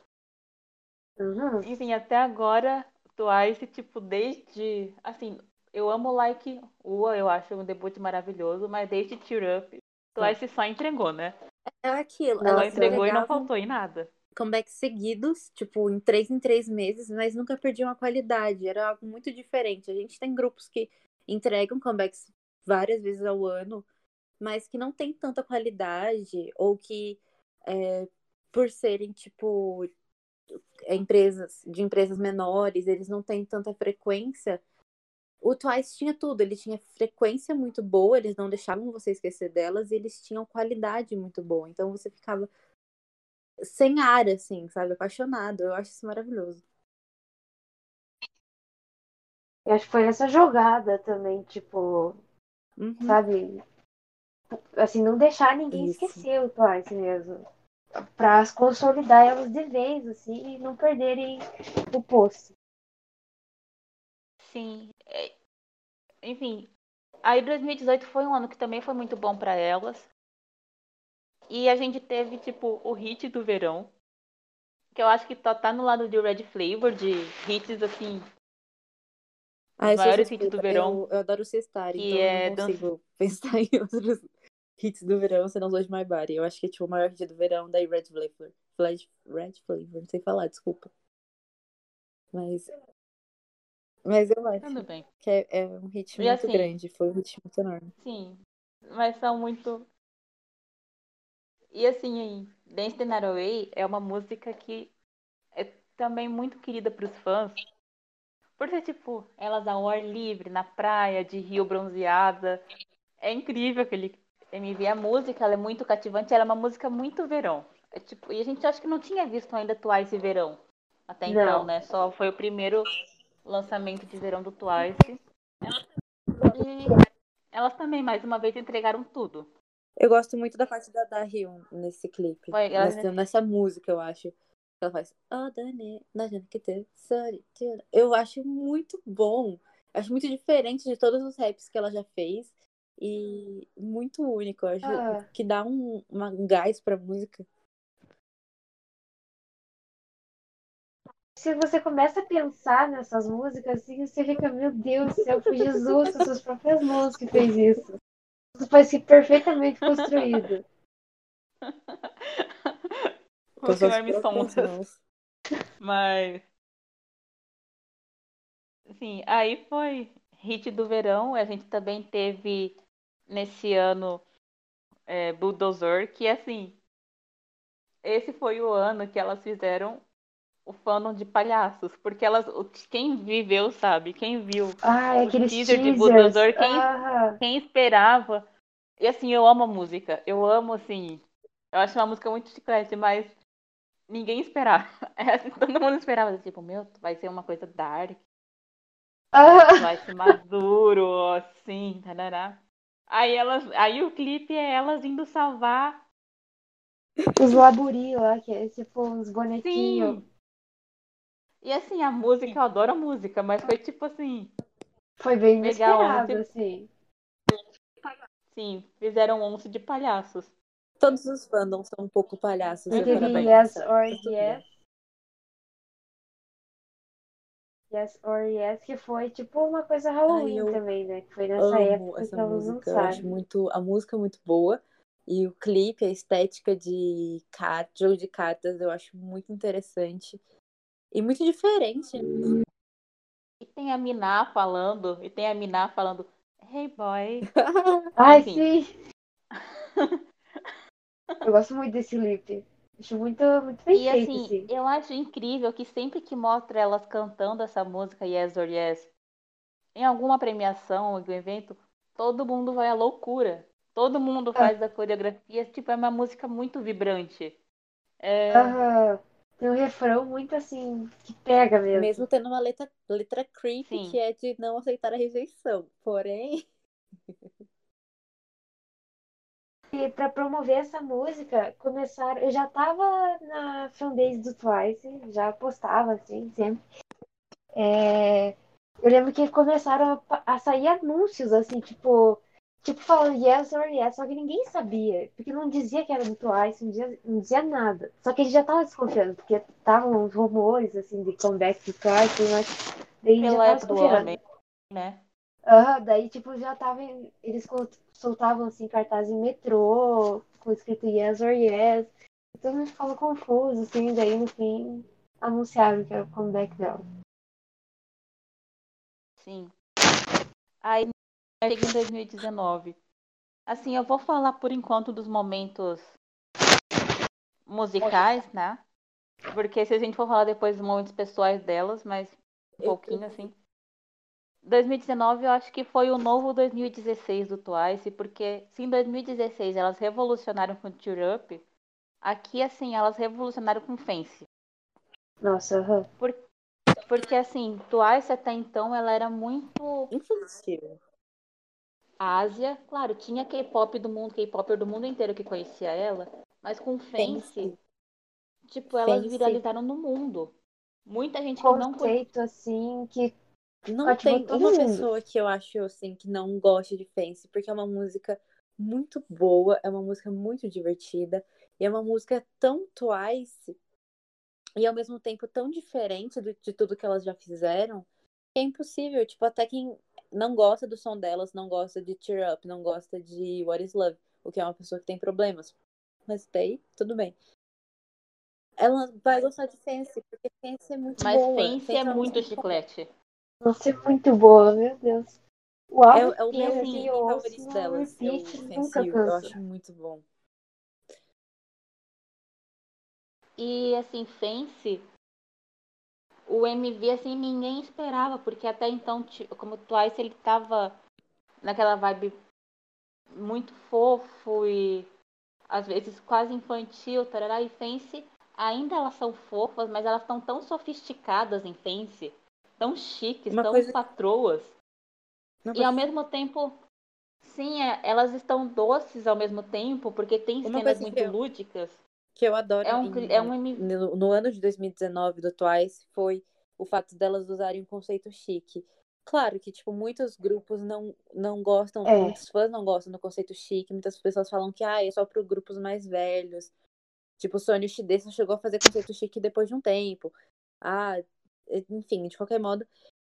Uhum. Enfim, até agora, Twice, tipo, desde. Assim, eu amo Like Ua, eu acho um debut maravilhoso, mas desde Tear Up, Twice só entregou, né? É aquilo. Só Elas entregou e não faltou em nada. comebacks seguidos, tipo, em três em três meses, mas nunca perdiam a qualidade. Era algo muito diferente. A gente tem grupos que entregam comebacks várias vezes ao ano, mas que não tem tanta qualidade, ou que, é, por serem, tipo, empresas de empresas menores, eles não têm tanta frequência. O Twice tinha tudo, ele tinha frequência muito boa, eles não deixavam você esquecer delas, e eles tinham qualidade muito boa. Então você ficava sem ar, assim, sabe? Apaixonado. Eu acho isso maravilhoso. Eu acho que foi essa jogada também, tipo, Uhum. sabe? Assim, não deixar ninguém Isso. esquecer o Twice mesmo. Pra consolidar elas de vez, assim, e não perderem o posto. Sim. é- Enfim, aí 2018 foi um ano que também foi muito bom pra elas. E a gente teve, tipo, o hit do verão. Que eu acho que tá, tá no lado de Red Flavor, de hits, assim, Ah, eu maiores hits do verão, Eu, eu adoro que então eu é não Dan- consigo pensar em outros hits do verão senão os de My Body. Eu acho que tipo, o maior hit do verão daí Red Flavor. Flash, Red Flavor, não sei falar, desculpa. Mas, mas eu acho tudo bem. que é, é um hit E muito assim- grande. Foi um hit muito enorme. Sim, mas são muito. E assim, Dance the Away é uma música que é também muito querida pros fãs. Por ser, tipo, elas ao ar livre, na praia, de rio bronzeada. É incrível aquele MV. A música, ela é muito cativante, ela é uma música muito verão. É, tipo, e a gente acha que não tinha visto ainda Twice verão. Até Não. então, né? Só foi o primeiro lançamento de verão do Twice. E elas também, mais uma vez, entregaram tudo. Eu gosto muito da parte da Da Hyun nesse clipe. Foi, ela- Nessa, nessa música, eu acho. Ela faz. "Oh, Dani, Najana que te- sorry, tira." Eu acho muito bom. Acho muito diferente de todos os raps que ela já fez. E muito único. Eu acho Ah. que dá um, uma- um gás pra música. Se você começa a pensar nessas músicas, assim, você fica, meu Deus do céu, foi Jesus com suas próprias mãos que fez isso. Isso foi assim, perfeitamente construído. Sondas. mãos. Mas. Sim, aí foi hit do verão. A gente também teve nesse ano é, Bulldozer, que assim. Esse foi o ano que elas fizeram o fandom de palhaços. Porque elas. o- Quem viveu sabe, quem viu, Ah, Os aqueles teaser de teasers. Bulldozer, quem- Ah, quem esperava. E assim, eu amo a música. Eu amo, assim. Eu acho uma música muito chiclete, mas ninguém esperava. É assim, todo mundo esperava, tipo, meu, vai ser uma coisa dark. ah, vai ser maduro, assim, tarará. Aí elas, aí o clipe é elas indo salvar. os laburi lá, que é tipo uns bonequinhos. Sim. E assim, a música, eu adoro a música, mas foi tipo assim, Foi bem Legal, inesperado, tipo- assim. sim, fizeram um onça de palhaços. Todos os fandoms são um pouco palhaços. pra Yes or Yes. Yes or Yes, que foi tipo uma coisa Halloween eu também, né? Que foi nessa Amo época essa que música. Eu acho muito. A música é muito boa. E o clipe, a estética de car... jogo de cartas, eu acho muito interessante. E muito diferente. E tem a Miná falando, e tem a Miná falando, hey boy. Ai, sim! Eu gosto muito desse clipe. Acho muito, muito bem E feito, assim, assim. eu acho incrível que sempre que mostra elas cantando essa música Yes or Yes, em alguma premiação, algum evento, todo mundo vai à loucura. Todo mundo faz a coreografia, tipo, é uma música muito vibrante. É. Tem um refrão muito assim, que pega mesmo. Mesmo tendo uma letra, letra creepy Sim. que é de não aceitar a rejeição. Porém, E pra promover essa música, começaram. Eu já tava na fanbase do Twice, já postava assim, sempre. É, Eu lembro que começaram a, sair anúncios, assim, tipo. Tipo, falando yes or yes, só que ninguém sabia. Porque não dizia que era do Twice, não dizia, não dizia nada. Só que a gente já tava desconfiando, porque estavam uns rumores, assim, de comeback do Twice, mas daí a gente já pela tava desconfiando. homem, né? Aham, daí, tipo, já tava. em- Eles soltavam, assim, cartaz em metrô, com escrito yes or yes. Então a gente ficava confuso, assim, daí no fim anunciaram que era o comeback dela. Sim. Aí chega em 2019. Assim, eu vou falar por enquanto dos momentos musicais, né? Porque se a gente for falar depois dos momentos pessoais delas, mas um pouquinho assim. 2019 eu acho que foi o novo 2016 do Twice, porque se em 2016 elas revolucionaram com Cheer Up, aqui assim elas revolucionaram com Fence. Nossa, aham. Porque assim, Twice até então ela era muito infantil. Ásia, claro, tinha K-pop do mundo, K-popper do mundo inteiro que conhecia ela, mas com Fence, Fence. tipo, elas Fence. viralizaram no mundo. Muita gente que não. Conceito, assim, que Não tem uma mundo. pessoa que eu acho assim que não goste de Fence, porque é uma música muito boa, é uma música muito divertida, e é uma música tão Twice e ao mesmo tempo tão diferente do- de tudo que elas já fizeram, que é impossível. Tipo, até quem não gosta do som delas, não gosta de Cheer Up, não gosta de What Is Love, o que é uma pessoa que tem problemas. Mas daí, tudo bem. Ela vai gostar de Fence, porque Fence é muito Mas boa. Fence é uma muito chiclete. Nossa, é muito boa, meu Deus. O É, álbum é o inteiro, meu eu ouço favorito delas. É o repeat, Fence nunca. Eu acho muito bom. E assim, Fence, o MV assim ninguém esperava, porque até então, como o Twice ele tava naquela vibe muito fofo e às vezes quase infantil, tarará, e Fence ainda elas são fofas, mas elas estão tão sofisticadas em Fence, tão chiques, Uma tão coisa- patroas. Uma E ao mesmo tempo, sim, é- elas estão doces ao mesmo tempo, porque tem Uma cenas muito que eu- lúdicas. que eu adoro É um, em- é um no, no ano de 2019 do Twice foi o fato delas usarem um conceito chique. Claro que, tipo, muitos grupos não, não gostam, É. muitos fãs não gostam do conceito chique, muitas pessoas falam que ah, é só para grupos mais velhos. Tipo, o Sony Shide só chegou a fazer conceito chique depois de um tempo. Ah, enfim, de qualquer modo,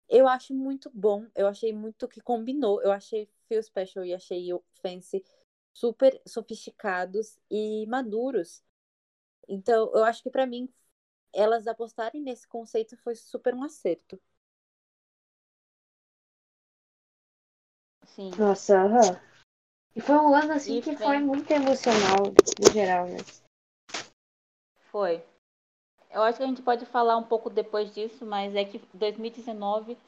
eu acho muito bom. Eu achei muito que combinou. Eu achei Feel Special e achei o Fancy super sofisticados e maduros. Então, eu acho que pra mim, elas apostarem nesse conceito foi super um acerto. Sim. Nossa, aham. E foi um ano, assim, E que vem- foi muito emocional, no geral, né? Foi. Eu acho que a gente pode falar um pouco depois disso, mas é que 2019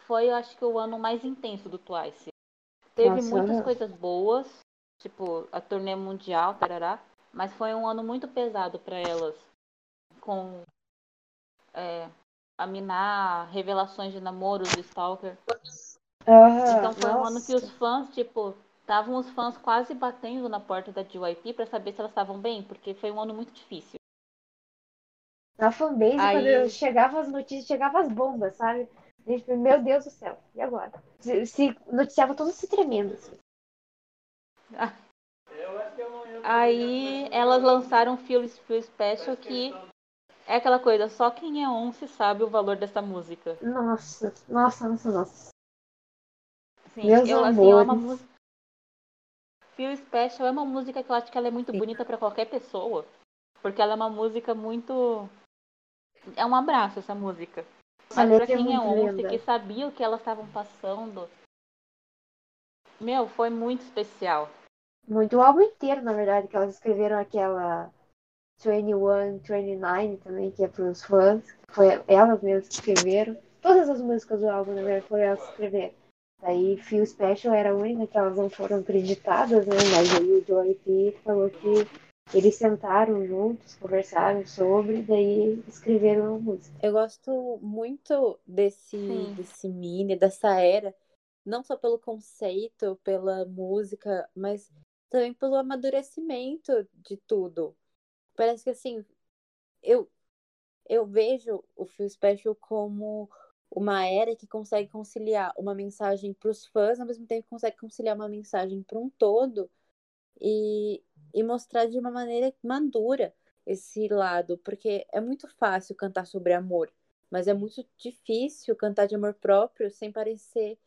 foi, eu acho que, o ano mais intenso do Twice. Teve Nossa, muitas aham. coisas boas, tipo a turnê mundial, tarará, mas foi um ano muito pesado para elas. Com é, a Minar, revelações de namoros do Stalker. Então foi um ano que os nossa. fãs, tipo, estavam os fãs quase batendo na porta da JYP para saber se elas estavam bem, porque foi um ano muito difícil. Na fanbase, Aí- quando eu chegava as notícias, chegava as bombas, sabe? A gente, meu Deus do céu, e agora? Se, se noticiava tudo se tremendo, assim. Aí elas lançaram o Feel, Special que É aquela coisa, só quem é once sabe o valor dessa música. Nossa, nossa, nossa, nossa. Sim, Meus eu, assim, é uma amores. música. Feel Special é uma música que eu acho que ela é muito Sim. bonita pra qualquer pessoa. Porque ela é uma música muito. É um abraço essa música. Mas pra é quem é linda. que sabia o que elas estavam passando. Meu, foi muito especial. Muito o álbum inteiro, na verdade, que elas escreveram aquela 21, 29 também, que é pros fãs. Foi elas mesmas que escreveram. Todas as músicas do álbum, na verdade, foram elas que escreveram. Aí Feel Special era a única que elas não foram acreditadas, né? Mas aí o Joey P falou que eles sentaram juntos, conversaram sobre, daí escreveram a música. Eu gosto muito desse, Sim. desse mini, dessa era, não só pelo conceito, pela música, mas também pelo amadurecimento de tudo. Parece que assim, eu, eu vejo o Feel Special como uma era que consegue conciliar uma mensagem para os fãs, ao mesmo tempo que consegue conciliar uma mensagem para um todo e, e mostrar de uma maneira madura esse lado, porque é muito fácil cantar sobre amor, mas é muito difícil cantar de amor próprio sem parecer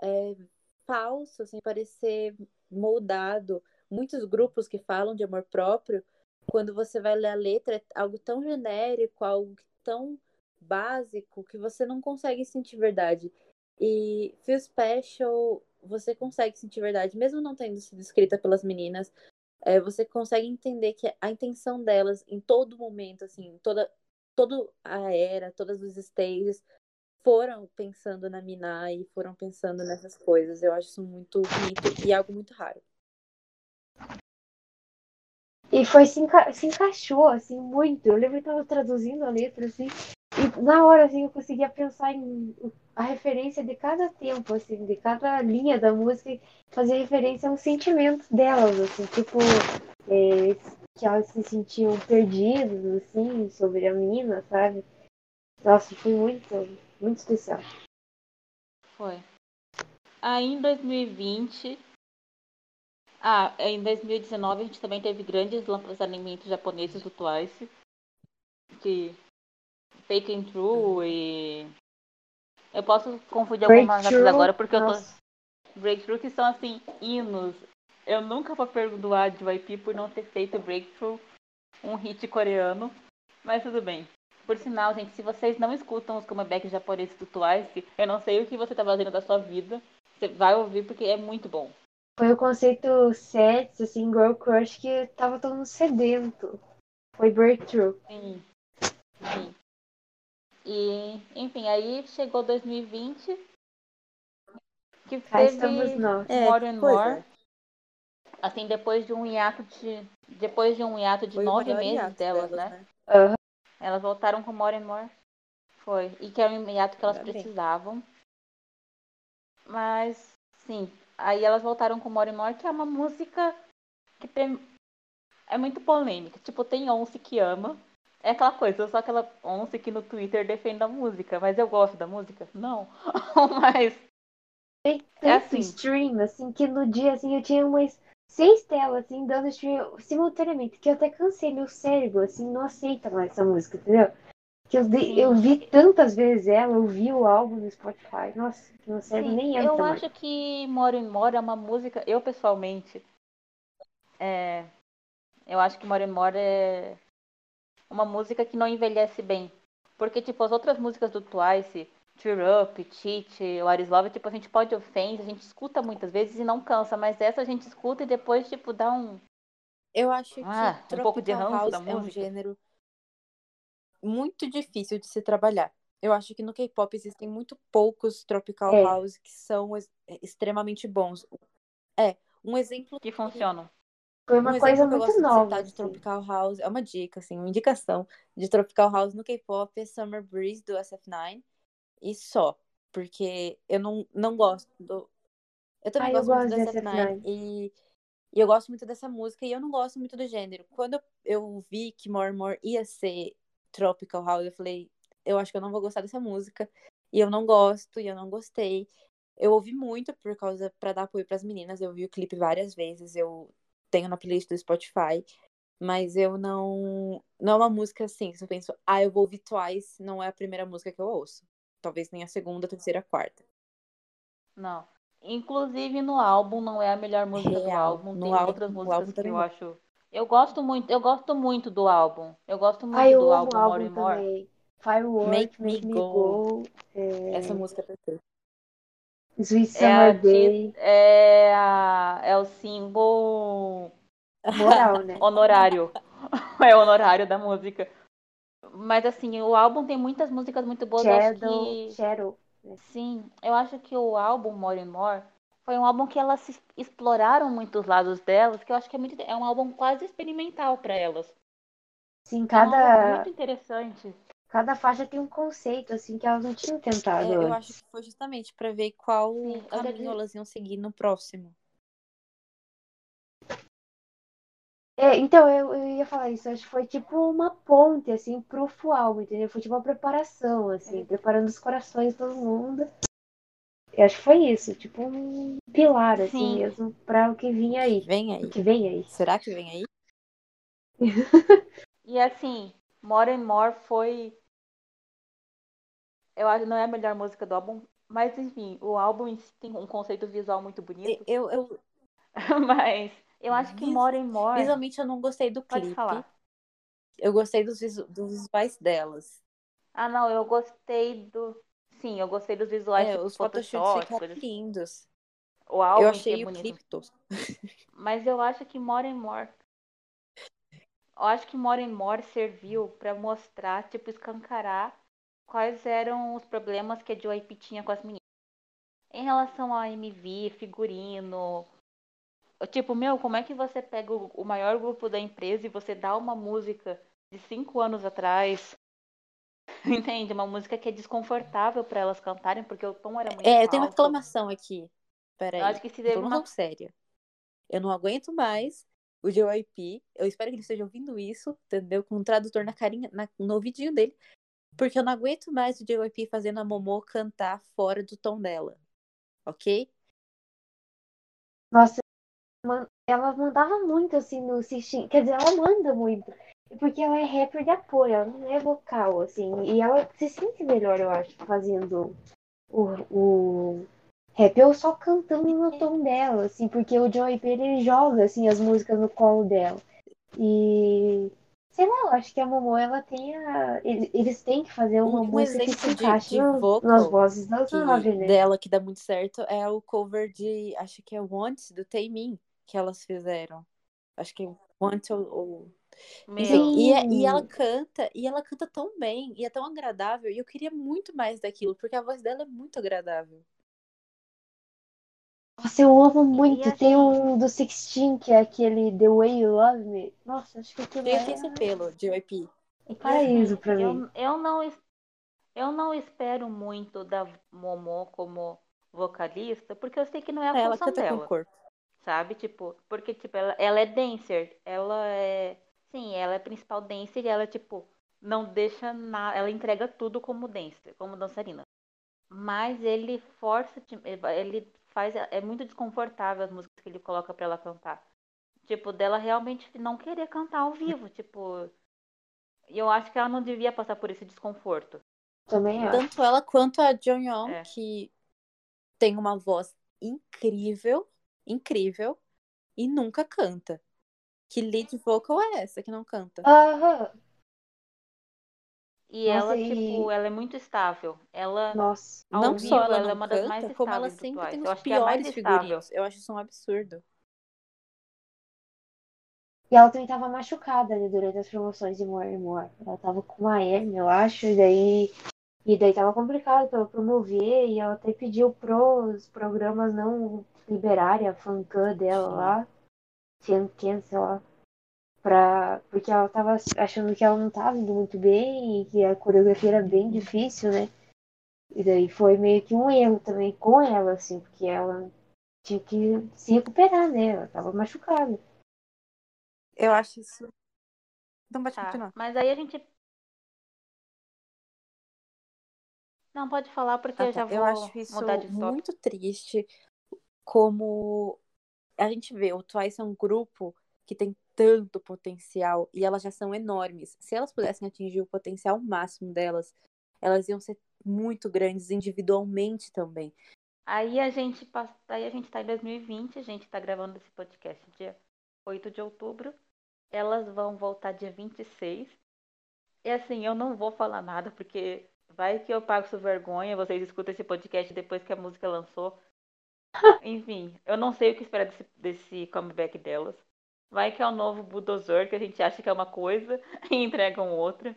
é, falso, sem parecer moldado. Muitos grupos que falam de amor próprio, quando você vai ler a letra, é algo tão genérico, algo tão básico que você não consegue sentir verdade. E Feel Special, você consegue sentir verdade, mesmo não tendo sido escrita pelas meninas, é, você consegue entender que a intenção delas em todo momento, assim, toda, toda a era, todas os stages, foram pensando na Miná e foram pensando nessas coisas. Eu acho isso muito bonito e algo muito raro. E foi se, enca- se encaixou, assim, muito. Eu lembro que eu tava traduzindo a letra, assim, e na hora, assim, eu conseguia pensar em a referência de cada tempo, assim, de cada linha da música, fazer referência aos sentimentos delas, assim, tipo, é, que elas se sentiam perdidas, assim, sobre a mina, sabe? Nossa, foi muito, muito especial. Foi. Aí em 2020. Ah, em 2019 a gente também teve grandes lançamentos japoneses do Twice. Que. Faking True e. Eu posso confundir algumas Breakthrough, agora porque eu tô. Breakthrough que são assim, hinos. Eu nunca vou perdoar JYP por não ter feito Breakthrough um hit coreano. Mas tudo bem. Por sinal, gente, se vocês não escutam os comebacks japoneses do Twice, eu não sei o que você tá fazendo da sua vida. Você vai ouvir porque é muito bom. Foi o conceito sets, assim, Girl Crush, que tava todo mundo sedento. Foi Breakthrough. Sim. E, enfim, aí chegou 2020. Que Cá teve estamos nós. More and More. é. Assim, depois de um hiato de. Depois de um hiato de Foi nove meses delas, delas, né? Aham. Elas voltaram com More and More. Foi. E que era um hiato que elas bem. precisavam. Mas, sim. Aí elas voltaram com More and More, que é uma música que tem... é muito polêmica. Tipo, tem Once que ama. É aquela coisa, eu sou aquela Once que no Twitter defende a música. Mas eu gosto da música? Não. mas, Tem tanto É assim. stream, assim, que no dia, assim, eu tinha umas seis telas, assim, dando stream simultaneamente, que eu até cansei, meu cérebro, assim, não aceita mais essa música, entendeu? Que eu, Sim. eu vi tantas vezes ela, eu vi o álbum no Spotify, nossa, que meu cérebro sim, nem entra eu mais. acho que More and More é uma música... Eu, pessoalmente, é... Eu acho que More and More é uma música que não envelhece bem. Porque, tipo, as outras músicas do Twice, Cheer Up, Cheat, What is Love, tipo, a gente pode ofender, a gente escuta muitas vezes e não cansa. Mas essa a gente escuta e depois, tipo, dá um... Eu acho que Ah, um pouco de Tropical ranço House da é um música. gênero muito difícil de se trabalhar. Eu acho que no K-pop existem muito poucos Tropical É. House que são ex- extremamente bons. É, um exemplo Que funcionam. Foi Um uma exemplo coisa muito gosto nova, de assim. Tropical House, é uma dica, assim, uma indicação de Tropical House no K-pop é Summer Breeze do SF9 e só, porque eu não, não gosto do... Eu também Ah, eu gosto muito do gosto de SF9 SF9. e, e eu gosto muito dessa música e eu não gosto muito do gênero. Quando eu, eu vi que More and More ia ser Tropical House, eu falei, eu acho que eu não vou gostar dessa música e eu não gosto e eu não gostei. Eu ouvi muito por causa para dar apoio para as meninas, eu vi o clipe várias vezes, eu tenho na playlist do Spotify. Mas eu não. Não é uma música assim, se eu penso, ah, eu vou ouvir Twice, não é a primeira música que eu ouço. Talvez nem a segunda, terceira, quarta. Não. Inclusive no álbum não é a melhor música do Real. álbum. No Tem álbum- outras músicas álbum que eu não. acho. Eu gosto muito, eu gosto muito do álbum. Eu gosto muito Ai, eu do álbum o More álbum and More. Firework, Make Make, Me Me Go. Go, é, Essa música é perfeita. Sweet É, Summer ti- Day, é, a- é o símbolo moral, né? honorário. É o honorário da música. Mas assim, o álbum tem muitas músicas muito boas. Shadow, que. Shadow. Sim, eu acho que o álbum More and More foi um álbum que elas exploraram muitos lados delas, que eu acho que é muito é um álbum quase experimental para elas. Sim, É um cada, muito interessante. Cada faixa tem um conceito, assim, que elas não tinham tentado É, eu acho que foi justamente pra ver qual Sim, caminho elas iam seguir no próximo. É, então, eu, eu ia falar isso, acho que foi tipo uma ponte, assim, pro álbum, entendeu? Foi tipo uma preparação, assim, É. preparando os corações de todo mundo. Eu acho que foi isso, tipo um pilar, assim Sim. mesmo, pra o que vinha aí. Vem O aí. que vem aí. Será que vem aí? E assim, More and More foi. Eu acho que não é a melhor música do álbum, mas enfim, o álbum em si tem um conceito visual muito bonito. Eu, eu mas eu acho que Vis- More and More. visualmente eu não gostei do Pode clipe. falar. Eu gostei dos, visu- dos visuais delas. Ah, não, eu gostei do. Sim, eu gostei dos visuais, É, tipo, os photoshooters Photoshop, ficaram coisas assim. lindos. O álbum Eu si achei é o bonito. clipe tosco. Mas eu acho que More and More. Eu acho que More and More serviu pra mostrar, tipo, escancarar quais eram os problemas que a JYP tinha com as meninas. Em relação a MV, figurino. Tipo, meu, como é que você pega o, maior grupo da empresa e você dá uma música de cinco anos atrás? Entende? Uma música que é desconfortável pra elas cantarem, porque o tom era muito É, eu tenho uma alto. reclamação aqui. Peraí. Eu acho que se Reclamação uma. séria. Eu não aguento mais o JYP. Eu espero que ele esteja ouvindo isso, entendeu? Com um tradutor na carinha, na- no ouvidinho dele. Porque eu não aguento mais o JYP fazendo a Momo cantar fora do tom dela. Ok? Nossa, ela mandava muito, assim, no Sixteen. Quer dizer, ela manda muito. Porque ela é rapper de apoio, ela não é vocal, assim. E ela se sente melhor, eu acho, fazendo o, o rap ou só cantando no tom dela, assim. Porque o Joey P, ele joga, assim, as músicas no colo dela. E... Sei lá, eu acho que a Momo, ela tem a... Eles eles têm que fazer uma Um, música que se encaixe de nas, vocal nas vozes das que, nove, né? dela que dá muito certo é o cover de. Acho que é Want, do Taemin, que elas fizeram. Acho que é Want ou. ou... Enfim, e, é- e ela canta, e ela canta tão bem, e é tão agradável, e eu queria muito mais daquilo, porque a voz dela é muito agradável. Nossa, eu amo muito. assim- Tem um do Sixteen, que é aquele The Way You Love Me. Nossa, acho que aquilo Tem, é tem esse pelo, JYP. um E paraíso pra mim. eu, eu não eu não espero muito da Momo como vocalista, porque eu sei que não é a Ela função com o dela, corpo. sabe? Tipo, porque tipo, ela, ela é dancer, ela é, sim, ela é principal dancer e ela tipo não deixa nada, ela entrega tudo como dancer, como dançarina. Mas ele força, ele faz, é muito desconfortável as músicas que ele coloca pra ela cantar. Tipo, dela realmente não querer cantar ao vivo, tipo, e eu acho que ela não devia passar por esse desconforto. Também acho. Tanto ela quanto a Jonghyun, É. que tem uma voz incrível, incrível, e nunca canta. Que lead vocal é essa que não canta? Aham. E Nossa, ela, e- tipo, ela é muito estável. Ela, Nossa. ao não vivo, só ela ela não é uma das mais canta, como ela estáveis do sempre tem Eu os acho que é piores estável. figurinos. Eu acho isso um absurdo. E ela também tava machucada né, durante as promoções de More and More. Ela tava com uma hernia, eu acho, e daí. E daí tava complicado pra ela promover, e ela até pediu pros programas não liberarem a fancam dela Sim. lá. Fan sei lá. Pra... Porque ela tava achando que ela não tava indo muito bem e que a coreografia era bem difícil, né? E daí foi meio que um erro também com ela, assim, porque ela tinha que se recuperar, né? Ela tava machucada. Eu acho isso. Então pode Tá. continuar. Mas aí a gente. Não, pode falar porque Ah, eu tá. já vou Eu acho isso mudar de tópico. muito triste como a gente vê, o Twice é um grupo que tem tanto potencial e elas já são enormes. Se elas pudessem atingir o potencial máximo delas, elas iam ser muito grandes individualmente também. Aí a gente passa, aí a gente tá em 2020, a gente tá gravando esse podcast dia 8 de outubro. Elas vão voltar dia 26. E assim, eu não vou falar nada porque vai que eu pago sua vergonha, vocês escutam esse podcast depois que a música lançou. Enfim, eu não sei o que esperar desse, desse comeback delas. Vai que é o novo Bulldozer, que a gente acha que é uma coisa e entregam outra.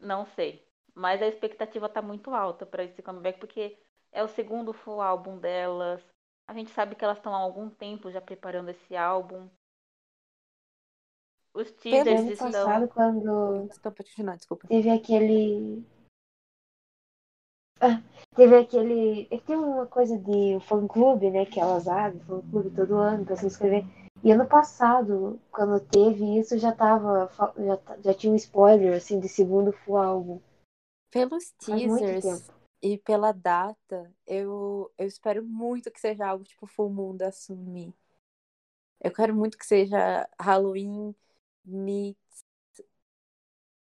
Não sei. Mas a expectativa tá muito alta para esse comeback, porque é o segundo full álbum delas. A gente sabe que elas estão há algum tempo já preparando esse álbum. Os teasers ano estão. passado, quando pode continuar, desculpa. teve aquele. Ah, teve aquele. É que tem uma coisa de fã clube, né? Que elas abrem, fã clube todo ano pra se inscrever. E ano passado, quando teve isso, já tava. Já, já tinha um spoiler, assim, de segundo full álbum. Pelos teasers e pela data, eu, eu espero muito que seja algo tipo Full Moon da Sumi. Eu quero muito que seja Halloween meets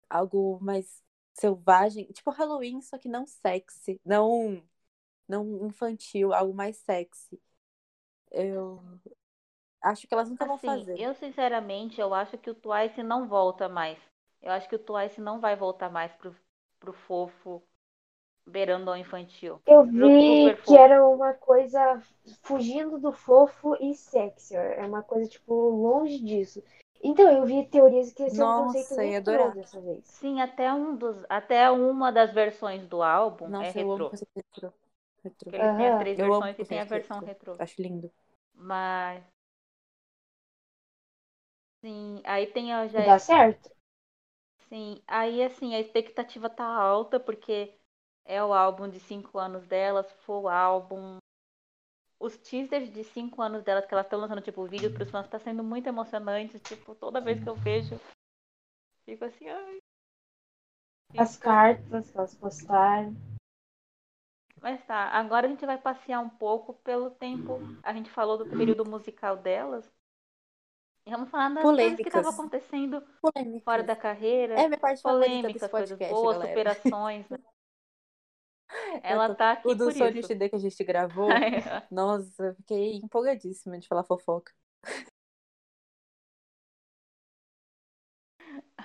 algo mais selvagem, tipo Halloween, só que não sexy, não não infantil, algo mais sexy. Eu acho que elas nunca vão Assim, fazer. eu sinceramente, eu acho que o Twice não volta mais. Eu acho que o Twice não vai voltar mais pro, pro fofo, beirando ao infantil. Eu vi que fofo. era uma coisa fugindo do fofo e sexy. É uma coisa, tipo, longe disso. Então, eu vi teorias que esse é um Nossa, conceito adorar. dessa vez. Sim, até um dos, até uma das versões do álbum é Nossa, amo retrô. retrô. Retrô. Porque ele tem as três Eu versões e tem a versão retrô. Acho lindo. Mas. Sim, aí tem a, já dá certo? Sim, aí assim, a expectativa tá alta, porque é o álbum de cinco anos delas, full álbum. Os teasers de cinco anos delas que elas estão lançando, tipo, vídeo pros fãs, tá sendo muito emocionante. Tipo, toda vez que eu vejo, fico assim, ai. As cartas que elas postaram. Mas tá, agora a gente vai passear um pouco pelo tempo. A gente falou do período musical delas. E vamos falar das coisas que estavam Polêmicas. acontecendo Polêmicas. fora da carreira. É minha parte polêmicas, desse coisas boas, galera. superações. né? Ela tô- tá aqui O do Sony. XD que a gente gravou. Nossa, eu fiquei empolgadíssima de falar fofoca.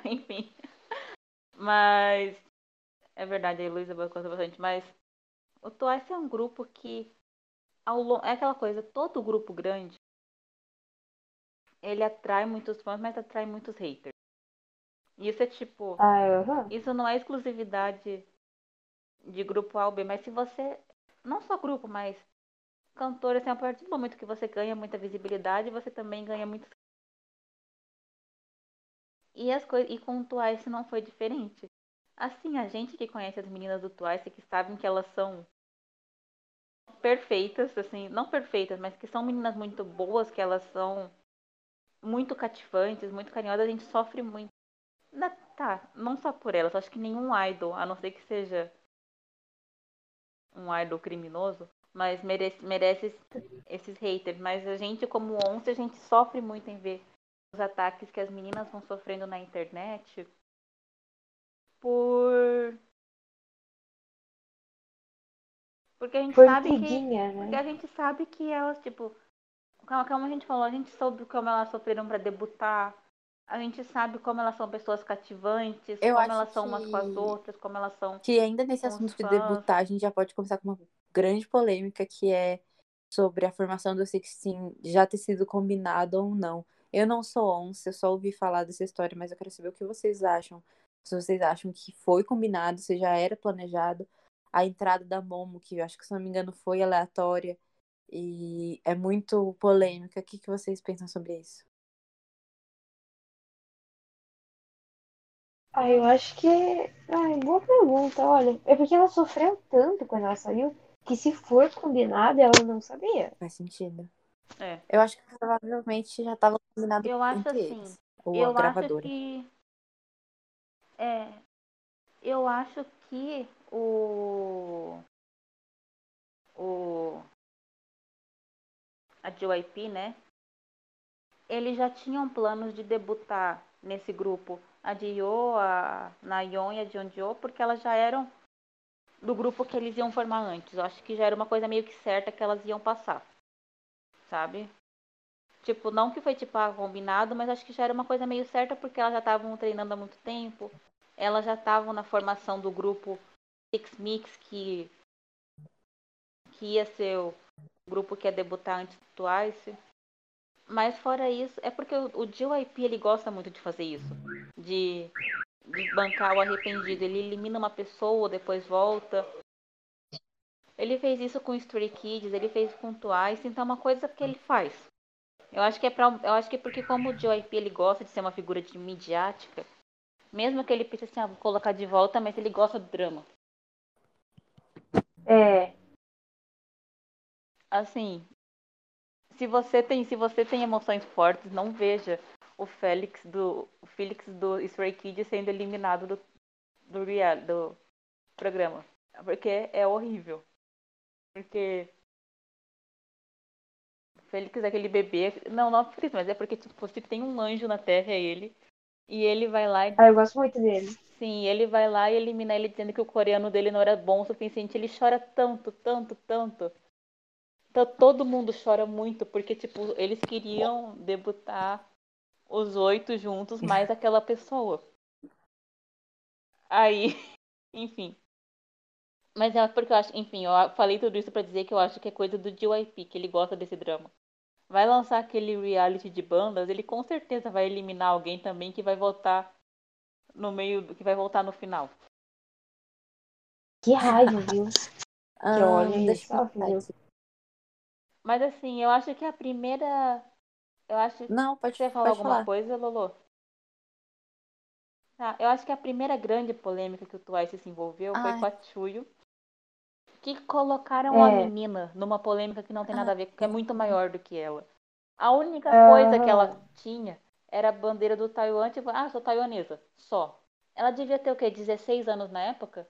Enfim. Mas. É verdade, a Heloísa boicota bastante. Mas. O Twice é um grupo que. Ao long... É aquela coisa, todo grupo grande. Ele atrai muitos fãs, mas atrai muitos haters. Isso é tipo. Ah, aham. Isso não é exclusividade de grupo A ou B, mas se você. Não só grupo, mas cantor, assim, a partir do momento que você ganha muita visibilidade, você também ganha muito. E as coisas. E com o Twice não foi diferente. Assim, a gente que conhece as meninas do Twice, que sabem que elas são perfeitas, assim, não perfeitas, mas que são meninas muito boas, que elas são muito cativantes, muito carinhosas, a gente sofre muito. Na- tá, não só por elas, acho que nenhum idol, a não ser que seja um idol criminoso, mas merece, merece es- esses haters. Mas a gente, como onça, a gente sofre muito em ver os ataques que as meninas vão sofrendo na internet por. Porque a gente Por sabe que. intriguinha, Porque né? a gente sabe que elas, tipo. Como, a gente falou, a gente soube como elas sofreram pra debutar. A gente sabe como elas são pessoas cativantes, Eu como elas são umas com as que- outras, como elas são. Que ainda nesse assunto de debutar, a gente já pode começar com uma grande polêmica que é sobre a formação do Sixteen já ter sido combinado ou não. Eu não sou onça, eu só ouvi falar dessa história, mas eu quero saber o que vocês acham. Se vocês acham que foi combinado, se já era planejado. A entrada da Momo, que eu acho que, se não me engano, foi aleatória e é muito polêmica. O que, que vocês pensam sobre isso? Ah, eu acho que. Ai, boa pergunta, olha. É porque ela sofreu tanto quando ela saiu que se for combinado, ela não sabia. Faz sentido? É. Eu acho que provavelmente já estava combinado Eu acho entre assim, eles. Ou eu a gravadora. acho que. É. Eu acho que o. O. A JYP, né? eles já tinham planos de debutar nesse grupo. A Dio, a Nayon e a Jeonjo, porque elas já eram do grupo que eles iam formar antes. Eu acho que já era uma coisa meio que certa que elas iam passar. Sabe? Tipo, não que foi tipo ah, combinado, mas acho que já era uma coisa meio certa porque elas já estavam treinando há muito tempo. Elas já estavam na formação do grupo Six Mix que que ia ser o grupo que debutar antes do Twice. Mas fora isso, é porque o, o JYP ele gosta muito de fazer isso. De, de bancar o arrependido. Ele elimina uma pessoa, depois volta. Ele fez isso com Stray Kids, ele fez com Twice, então é uma coisa que ele faz. Eu acho que é pra, eu acho que é porque como o JYP ele gosta de ser uma figura de midiática, mesmo que ele pense assim, ah, vou colocar de volta, mas ele gosta do drama. É, Assim, se você tem, se você tem emoções fortes, não veja o Félix do o Felix do Stray Kids sendo eliminado do do, real, do programa, porque é horrível. Porque Félix é aquele bebê, não, não é mas é porque tipo, se tem um anjo na Terra é ele. E ele vai lá e ah, eu gosto muito dele. Sim, ele vai lá e elimina ele dizendo que o coreano dele não era bom o suficiente. Ele chora tanto, tanto, tanto. Então todo mundo chora muito, porque, tipo, eles queriam debutar os oito juntos, mais aquela pessoa. Aí, enfim. Mas é porque eu acho, enfim, eu falei tudo isso para dizer que eu acho que é coisa do JYP, que ele gosta desse drama. Vai lançar aquele reality de bandas, ele com certeza vai eliminar alguém também que vai voltar no meio, que vai voltar no final. Que raiva, viu? Ah, que olha deixa eu. Mas assim, eu acho que a primeira. Eu acho que Não, pode, você ia falar pode alguma falar. coisa, Lolo? Tá, eu acho que a primeira grande polêmica que o Twice se envolveu foi Ai. com a Chuyo. Que colocaram a É. menina numa polêmica que não tem Ah. nada a ver, que é muito maior do que ela. A única coisa que ela tinha era a bandeira do Taiwan, tipo, ah, sou taiwanesa, só. Ela devia ter o quê? 16 anos na época?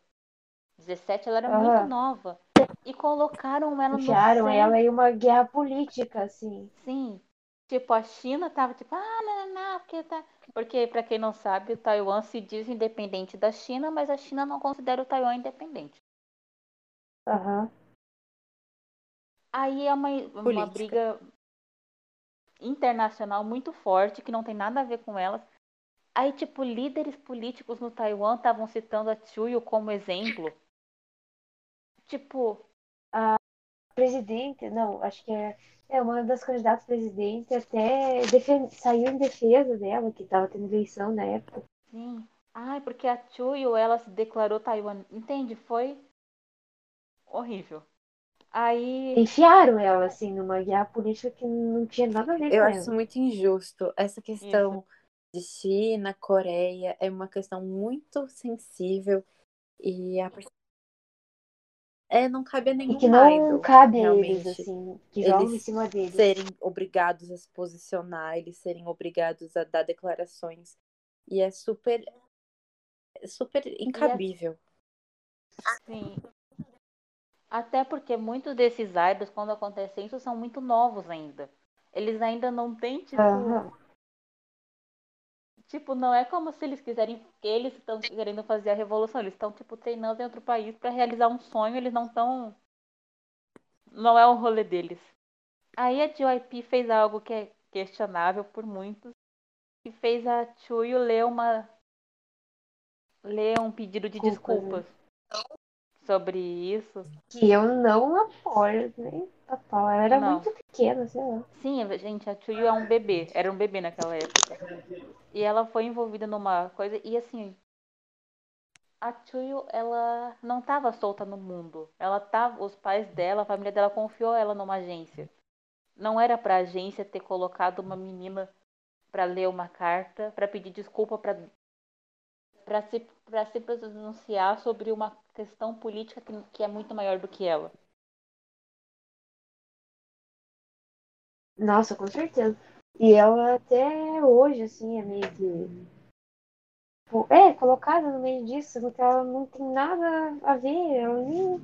17, ela era Aham. muito nova. E colocaram ela no centro. ela em uma guerra política, assim. Sim. Tipo, a China tava tipo, ah, não, não, não, porque tá. Porque, pra quem não sabe, o Taiwan se diz independente da China, mas a China não considera o Taiwan independente. Aham. Aí é uma, uma Política. briga internacional muito forte, que não tem nada a ver com elas. Aí, tipo, líderes políticos no Taiwan estavam citando a Chuyo como exemplo. Tipo, Presidente, não, acho que é, é uma das candidatas a presidente até saiu em defesa dela, que estava tendo eleição na época. sim. Ai, porque a Chuyo, ela se declarou Taiwan. Entende? Foi horrível. Aí. Enfiaram ela, assim, numa guerra política que não tinha nada a ver Eu com acho isso ela. muito injusto. Essa questão de China, Coreia, é uma questão muito sensível e a pessoa- é, não cabe a nenhum E que não idol, cabe a eles, assim, que jogam Eles em cima deles. serem obrigados a se posicionar, eles serem obrigados a dar declarações. E é super, é super incabível. Sim. Até porque muitos desses idols, quando acontece isso, são muito novos ainda. Eles ainda não têm, tipo. Aham. Tipo, não é como se eles quiserem. Eles estão querendo fazer a revolução. Eles estão, tipo, treinando em outro país para realizar um sonho. Eles não estão. Não é o rolê deles. Aí a JYP fez algo que é questionável por muitos. Que fez a Chuyo ler uma. ler um pedido de Desculpas, desculpas sobre isso. Que eu não apoio, nem total. Ela era Não. muito pequena, sei lá. Sim, gente, a Chuyu é um bebê. Era um bebê naquela época. E ela foi envolvida numa coisa. E assim. A Chuyu, ela não estava solta no mundo. Ela tava. Os pais dela, a família dela confiou ela numa agência. Não era pra agência ter colocado uma menina pra ler uma carta, pra pedir desculpa, pra para se, pra se pronunciar sobre uma questão política que, que é muito maior do que ela. Nossa, com certeza. E ela até hoje, assim, é meio que. Pô, É, colocada no meio disso, porque ela não tem nada a ver, ela nem.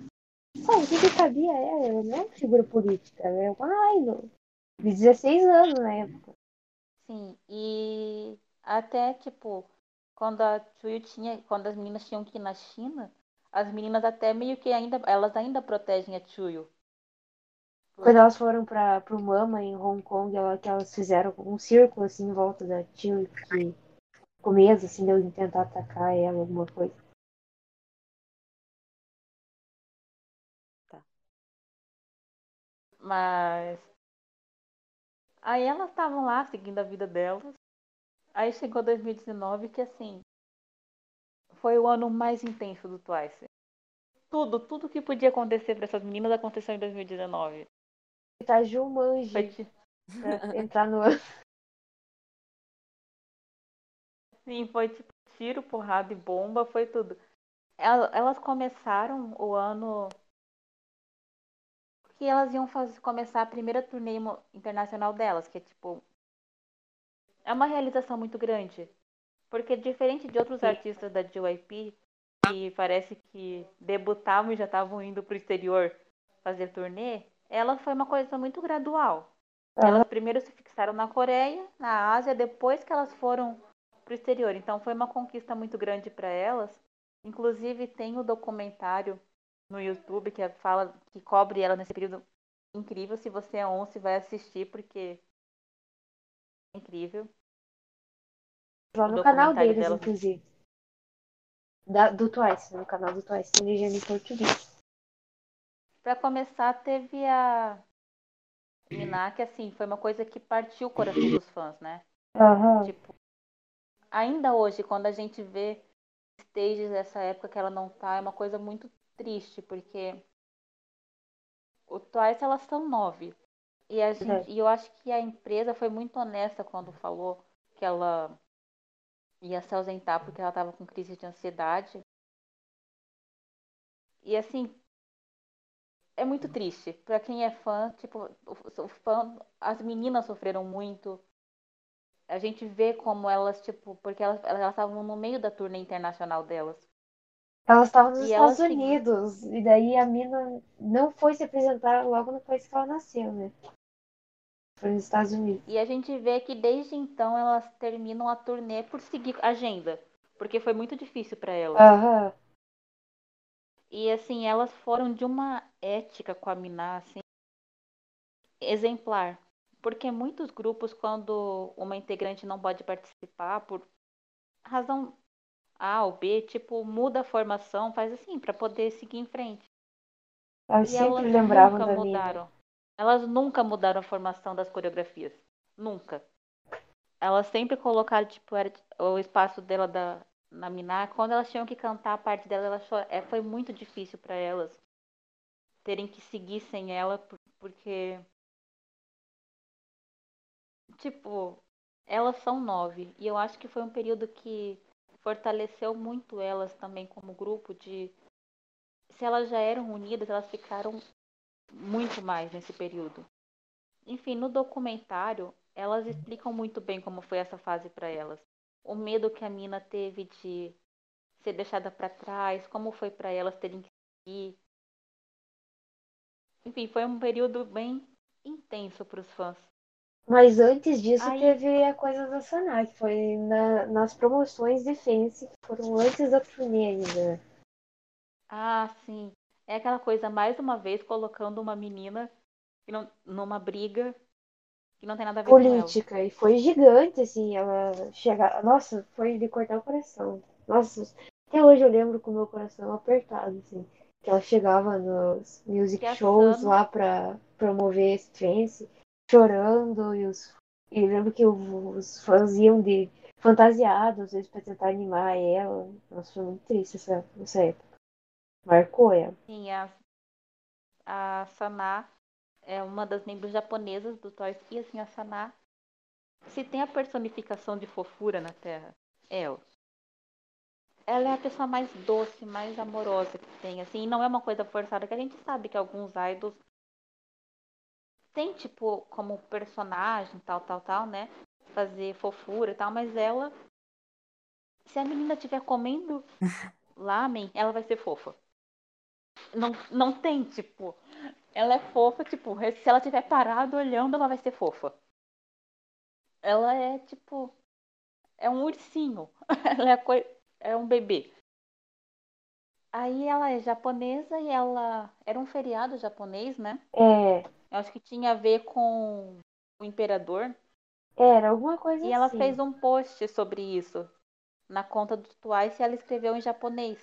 Sabe, o que, que cabia a ela? Ela não é uma figura política, ela é uma idol. De 16 anos na época. Sim, e até, tipo, quando a Chuyu tinha, quando as meninas tinham que ir na China, as meninas até meio que ainda, elas ainda protegem a Chuyu. Quando elas foram para pro Mama em Hong Kong, ela, que elas fizeram um círculo assim em volta da Chuyu, que com medo assim, de tentar atacar ela, alguma coisa. Mas aí elas estavam lá seguindo a vida delas. Aí chegou 2019 que assim foi o ano mais intenso do Twice. Tudo, tudo que podia acontecer para essas meninas aconteceu em 2019. Tá Jumanji Foi, pra entrar no ano. sim, foi tipo tiro, porrada e bomba, foi tudo. El- Elas começaram o ano que elas iam fazer, começar a primeira turnê internacional delas, que é tipo é uma realização muito grande. Porque diferente de outros Sim. artistas da JYP, que parece que debutavam e já estavam indo pro exterior fazer turnê, ela foi uma coisa muito gradual. Elas primeiro se fixaram na Coreia, na Ásia, depois que elas foram pro exterior. Então foi uma conquista muito grande para elas. Inclusive tem o documentário no YouTube que fala que cobre ela nesse período incrível. Se você é once, vai assistir porque é incrível. Lá no canal deles, delas. inclusive. Da, do Twice, no canal do Twice, tem legenda em português. Pra começar, teve a Miná, que assim, foi uma coisa que partiu o coração dos fãs, né? Aham. Tipo, ainda hoje, quando a gente vê stages dessa época que ela não tá, é uma coisa muito triste, porque o Twice, elas são nove. E, a gente, Verdade. e eu acho que a empresa foi muito honesta quando falou que ela ia se ausentar porque ela tava com crise de ansiedade. E assim, é muito triste. Pra quem é fã, tipo, o, fã, as meninas sofreram muito. A gente vê como elas, tipo, porque elas estavam no meio da turnê internacional delas. Elas estavam nos E Estados elas Unidos. E daí a mina não foi se apresentar logo no país que ela nasceu, né? Foi nos Estados Unidos. E a gente vê que desde então elas terminam a turnê por seguir a agenda, porque foi muito difícil pra elas. Aham. E assim, elas foram de uma ética com a Miná, assim, exemplar. Porque muitos grupos, quando uma integrante não pode participar por razão A ou B, tipo, muda a formação, faz assim, pra poder seguir em frente. Elas E sempre elas lembravam nunca da mudaram. Elas nunca mudaram a formação das coreografias. Nunca. Elas sempre colocaram, tipo, o espaço dela da, na Miná. Quando elas tinham que cantar a parte dela, cho- é, foi muito difícil para elas terem que seguir sem ela, por- porque. Tipo, elas são nove. E eu acho que foi um período que fortaleceu muito elas também como grupo de. Se elas já eram unidas, elas ficaram muito mais nesse período. Enfim, no documentário, elas explicam muito bem como foi essa fase para elas. O medo que a mina teve de ser deixada para trás, como foi para elas terem que seguir. Enfim, foi um período bem intenso para os fãs. Mas antes disso Aí- teve a coisa da Saná, que foi na- nas promoções de Fence, que foram antes da turnê ainda. Ah, sim. É aquela coisa, mais uma vez, colocando uma menina não- numa briga que não tem nada a ver com ela. Política, e foi gigante, assim, ela chegar. Nossa, foi de cortar o coração. Nossa, até hoje eu lembro com o meu coração apertado, assim. Que ela chegava nos music Que shows lá pra promover esse Fence, chorando, e os. E lembro que os fãs iam de fantasiados, às vezes, pra tentar animar ela. Nossa, foi muito triste essa, essa época. Marcou ela. Sim, a, a Sana é uma das membros japonesas do Toys. E assim, a Sana, se tem a personificação de fofura na Terra, é ela. Ela é a pessoa mais doce, mais amorosa que tem, assim, e não é uma coisa forçada, que a gente sabe que alguns idols têm, tipo, como personagem, tal, tal, tal, né? Fazer fofura e tal, mas ela, se a menina estiver comendo lamen, ela vai ser fofa. Não, não tem, tipo, ela é fofa, tipo, se ela estiver parada olhando, ela vai ser fofa. ela é tipo. É um ursinho. ela é, coi... é um bebê. Aí ela é japonesa e ela. Era um feriado japonês, né? É, Eu acho que tinha a ver com o imperador. era alguma coisa E ela assim. fez um post sobre isso na conta do Twice e ela escreveu em japonês.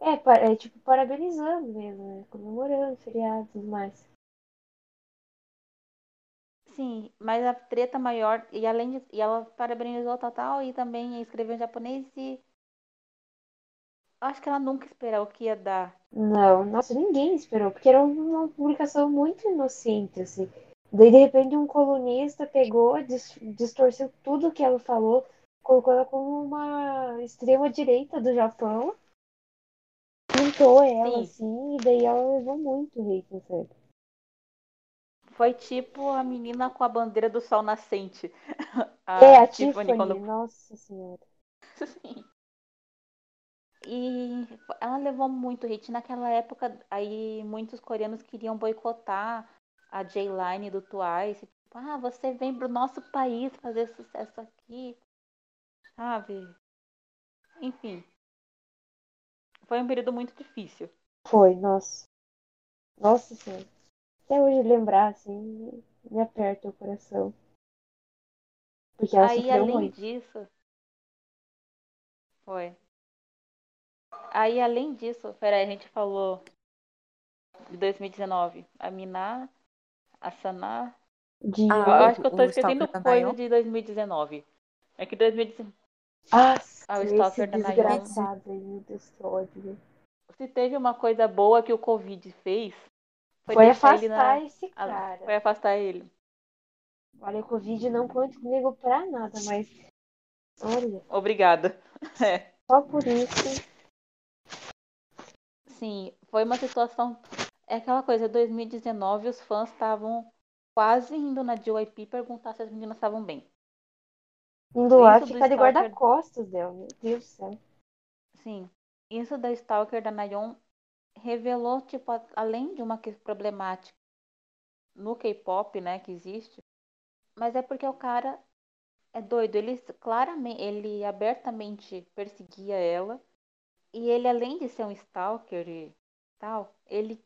É, é tipo parabenizando mesmo, né? Comemorando feriado e tudo mais. Sim, mas a treta maior, e além de, e ela parabenizou tal, e também escreveu em japonês e acho que ela nunca esperou que ia dar. Não, nossa, ninguém esperou, porque era uma publicação muito inocente, assim. Daí, de repente, um colunista pegou, dis- distorceu tudo que ela falou, colocou ela como uma extrema-direita do Japão, pintou ela, Sim. assim, e daí ela levou muito hate, na série. Foi tipo a menina com a bandeira do sol nascente. é, a Tiffany, quando nossa senhora. Sim. E ela levou muito hate. Naquela época, aí muitos coreanos queriam boicotar a J-Line do Twice. Tipo, ah, você vem pro nosso país fazer sucesso aqui. Sabe? Enfim. Foi um período muito difícil. Foi, nossa. Nossa senhora. Até hoje lembrar, assim, me aperta o coração. Porque ela Aí, além muito. disso. Foi. Aí, além disso, peraí, a gente falou de 2019. A Miná, a Saná. De Eu Ah, acho que eu tô o esquecendo coisa de 2019. É que 2019. Ah, Ah, o esse Stalker da desgraçado aí, meu Deus, que ódio. Se teve uma coisa boa que o Covid fez, foi, Foi afastar ele na. esse cara. Foi afastar ele. Olha, o Covid não conta comigo pra nada, mas. Olha, Obrigada. É. só por isso. Sim, foi uma situação. É aquela coisa, 2019 os fãs estavam quase indo na JYP perguntar se as meninas estavam bem. Do ficar de Stalker- guarda-costas dela, meu Deus do céu. Sim. Isso da Stalker da Nayeon revelou, tipo, além de uma problemática no K-pop, né, que existe, mas é porque o cara é doido. Ele claramente, ele abertamente perseguia ela. E ele, além de ser um stalker e tal, ele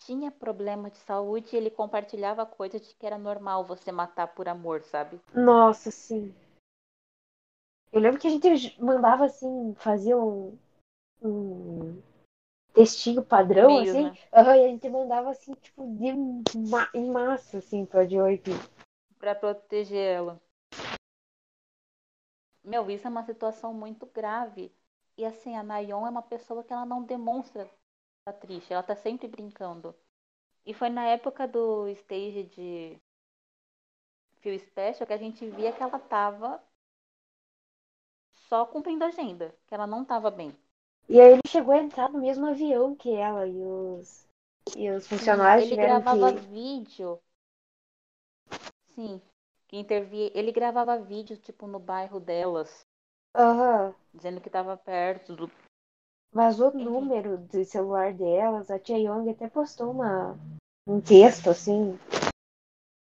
tinha problema de saúde e ele compartilhava coisas de que era normal você matar por amor, sabe? Nossa, sim. Eu lembro que a gente mandava assim, fazia um, um textinho padrão, E-mails, assim. né? aham, e a gente mandava assim, tipo, de ma- em massa, assim, pra JYP. Pra proteger ela. Meu, isso é uma situação muito grave. E assim, a Nayon é uma pessoa que ela não demonstra tá triste, ela tá sempre brincando. E foi na época do stage de Feel Special que a gente via que ela tava só cumprindo a agenda, que ela não tava bem. E aí ele chegou a entrar no mesmo avião que ela e os, e os funcionários Sim, ele gravava que. vídeo. Sim, que intervia. Ele gravava vídeo, tipo, no bairro delas, Aham. dizendo que tava perto do. Vazou o número do celular delas. A Tia Young até postou uma, um texto assim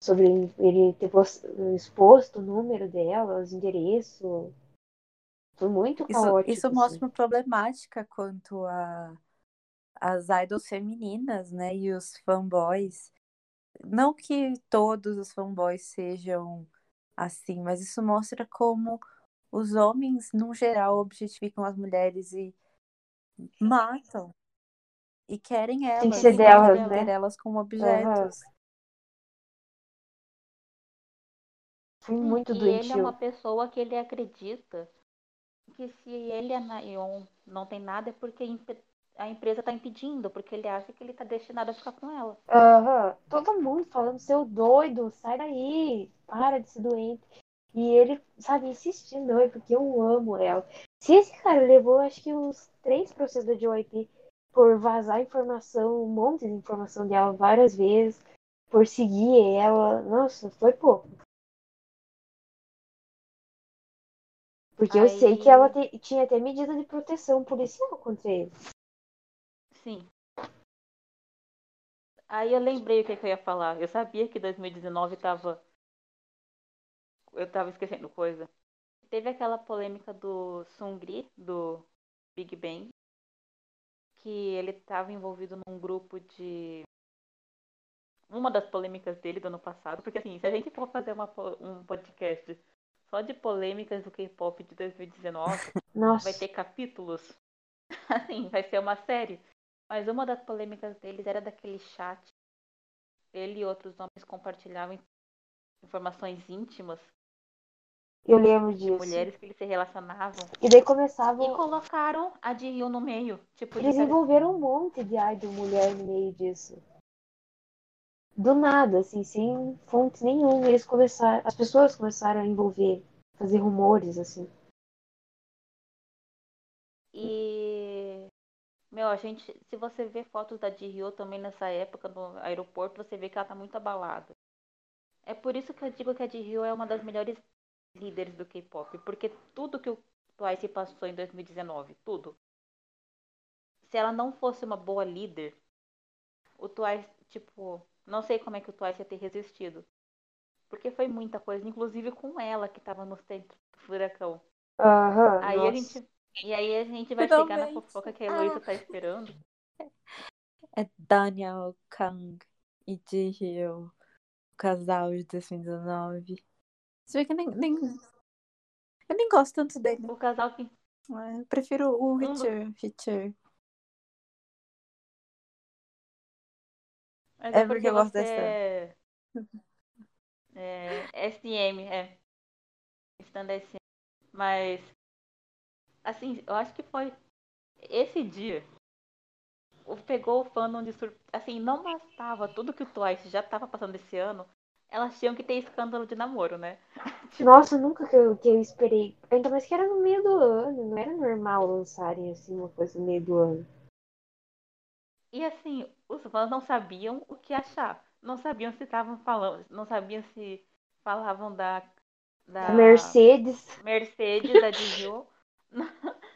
sobre ele ter pos- exposto o número delas, endereço. Foi muito Isso, caótico. isso assim. mostra uma problemática quanto a as idols femininas, né, e os fanboys. Não que todos os fanboys sejam assim, mas isso mostra como os homens, no geral, objetificam as mulheres e matam. E querem elas, Tem que ser delas, querem né? elas como objetos. Foi Sim, muito e ele é doentio. uma pessoa que ele acredita que se ele e a Nayon não tem nada é porque a empre- a empresa tá impedindo, porque ele acha que ele tá destinado a ficar com ela. Aham. Todo mundo falando, seu doido, sai daí, para de ser doente. E ele, sabe, insistindo, é porque eu amo ela. Se esse cara levou, acho que uns três processos da JYP por vazar informação, um monte de informação dela várias vezes, por seguir ela, nossa, foi pouco. Porque eu sei que Aí- ela te- tinha até medida de proteção policial contra ele. Sim. Aí eu lembrei o que, que eu ia falar. Eu sabia que 2019 tava eu tava esquecendo coisa. Teve aquela polêmica do Sungri, do Big Bang, que ele estava envolvido num grupo de. Uma das polêmicas dele do ano passado, porque assim, se a gente for fazer uma, um podcast só de polêmicas do K-pop de 2019, Nossa. vai ter capítulos. Assim, vai ser uma série. Mas uma das polêmicas deles era daquele chat. Ele e outros homens compartilhavam informações íntimas Eu lembro de disso. mulheres que eles se relacionavam. E daí E começavam. colocaram a de Rio no meio. Tipo, de Eles envolveram um monte de idol mulher no meio disso. Do nada, assim, sem fonte nenhuma. Eles começaram. As pessoas começaram a envolver, fazer rumores, assim. E. Meu, a gente. Se você vê fotos da Rio também nessa época no aeroporto, você vê que ela tá muito abalada. É por isso que eu digo que a Rio é uma das melhores líderes do K-pop. Porque tudo que o Twice passou em 2019, tudo. Se ela não fosse uma boa líder, o Twice, tipo, não sei como é que o Twice ia ter resistido. Porque foi muita coisa, inclusive com ela que tava no centro do furacão. Aham. Aí a gente. E aí a gente vai chegar na fofoca que a Heloísa tá esperando. É Daniel Kang e Ji-hyo, o casal de 2019. Você vê que nem, nem... Eu nem gosto tanto dele. O casal que. Eu prefiro o Um do- Richard. Mas É porque eu gosto dessa. É... é SM, é. Stand SM. Mas. Assim, eu acho que foi. Esse dia. o- Pegou o fandom de sur... Assim, não bastava tudo que o Twice já tava passando esse ano. Elas tinham que ter escândalo de namoro, né? Nossa, nunca que eu, que eu esperei. Ainda mais que era no meio do ano. Não era normal lançarem assim uma coisa no meio do ano. E assim, os fãs não sabiam o que achar. Não sabiam se estavam falando. Não sabiam se falavam da. da Mercedes. Mercedes, da Dijon. Não,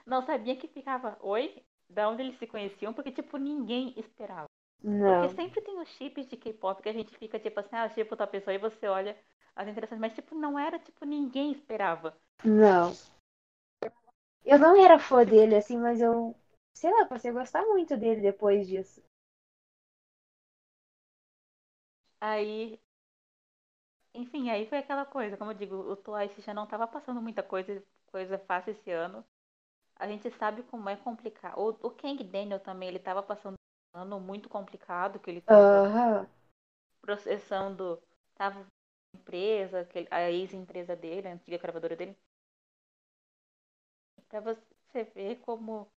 não sabia que ficava. Oi? Da onde eles se conheciam, porque, tipo, ninguém esperava. Não. Porque sempre tem os chips de K-pop que a gente fica, tipo assim, ah, tipo outra pessoa, e você olha as interações, mas, tipo, não era, tipo, ninguém esperava. Não. Eu não era fã dele, assim, mas eu. Sei lá, passei a gostar muito dele depois disso. Aí. Enfim, aí foi aquela coisa, como eu digo, o Twice já não tava passando muita coisa, coisa fácil esse ano. A gente sabe como é complicado. O, o Kang Daniel também, ele tava passando um ano muito complicado, que ele tava Aham. processando. Tava empresa, a ex-empresa dele, a antiga gravadora dele. Pra você ver como.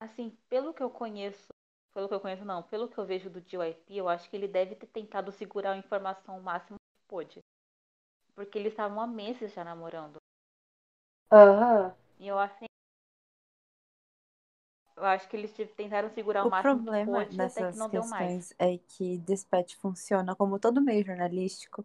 Assim, pelo que eu conheço. Pelo que eu conheço, não. Pelo que eu vejo do JYP, eu acho que ele deve ter tentado segurar a informação o máximo que pôde. Porque eles estavam há meses já namorando. Aham. E eu acho. Eu acho que eles tentaram segurar o, O máximo problema que pôde até dessas que não deu mais. questões é que Dispatch funciona como todo meio jornalístico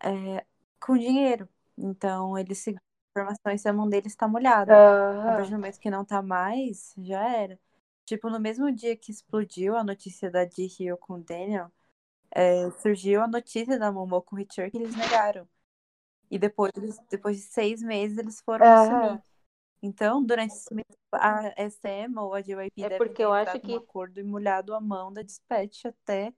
é, com dinheiro. Então, eles seguram informações se a mão deles está molhada. A partir do momento que não tá mais, já era. Tipo, no mesmo dia que explodiu a notícia da Ji-hyo com o Daniel, é, surgiu a notícia da Momo com o Richard que eles negaram. E depois, eles- depois de seis meses, eles foram Aham. assumir. Então, durante esse mês, a SM ou a JYP É devem porque eu acho que- acordo e molhado a mão da Dispatch até,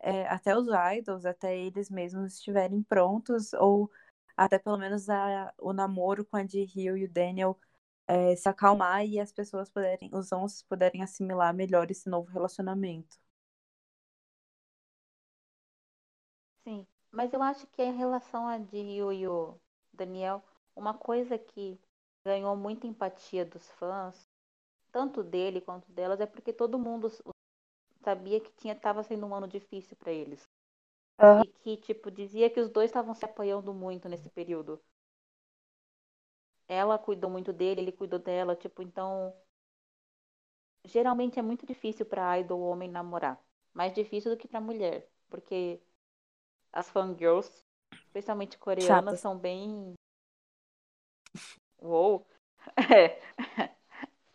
é, até os idols, até eles mesmos estiverem prontos, ou até pelo menos a, o namoro com a Ji-hyo e o Daniel é, se acalmar e as pessoas puderem, os onços puderem assimilar melhor esse novo relacionamento. Sim, mas eu acho que em relação a Dio e o Daniel, uma coisa que ganhou muita empatia dos fãs, tanto dele quanto delas, é porque todo mundo sabia que tinha estava sendo um ano difícil para eles. Aham. E que, tipo, dizia que os dois estavam se apoiando muito nesse período. Ela cuidou muito dele, ele cuidou dela, tipo, então. Geralmente é muito difícil para idol homem namorar. Mais difícil do que para mulher. Porque as fangirls, especialmente coreanas, Chatas. são bem. Uou! É.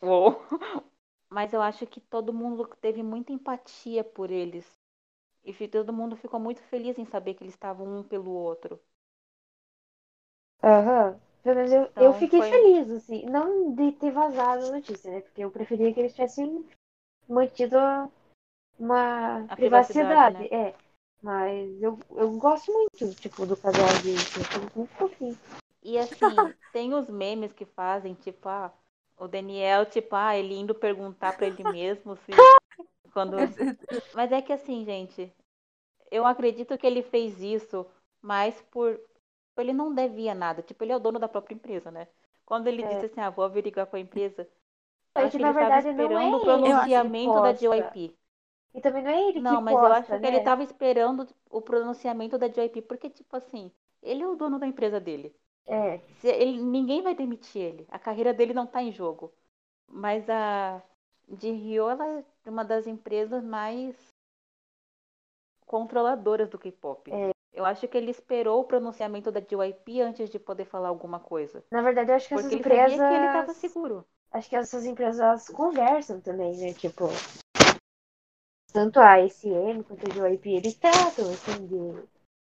Uou! Mas eu acho que todo mundo teve muita empatia por eles. E todo mundo ficou muito feliz em saber que eles estavam um pelo outro. Aham. Pelo menos eu, eu Então, fiquei foi- feliz, assim. Não de ter vazado a notícia, né? Porque eu preferia que eles tivessem mantido uma A privacidade. privacidade, É. Mas eu, eu gosto muito, tipo, do casal de muito fofinho. E assim, tem os memes que fazem, tipo, ah, o Daniel, tipo, ah, ele indo perguntar pra ele mesmo se quando. Mas é que assim, gente, eu acredito que ele fez isso mais por. Ele não devia nada. Tipo, ele é o dono da própria empresa, né? Quando ele É. disse assim, ah, vou averiguar com a empresa, eu acho que, que na ele estava verdade, não é esperando o que pronunciamento da. JYP. E também não é ele Não, que mas posta, eu acho que né? ele tava esperando o pronunciamento da JYP, porque, tipo assim, ele é o dono da empresa dele. É. Se ele, ninguém vai demitir ele. A carreira dele não tá em jogo. Mas a de Rio, ela uma das empresas mais controladoras do K-pop. É. Eu acho que ele esperou o pronunciamento da JYP antes de poder falar alguma coisa. Na verdade, eu acho que Porque essas ele sabia empresas. que ele tava seguro. Acho que essas empresas conversam também, né? Tipo. Tanto a SM quanto a JYP, eles tratam, assim, de.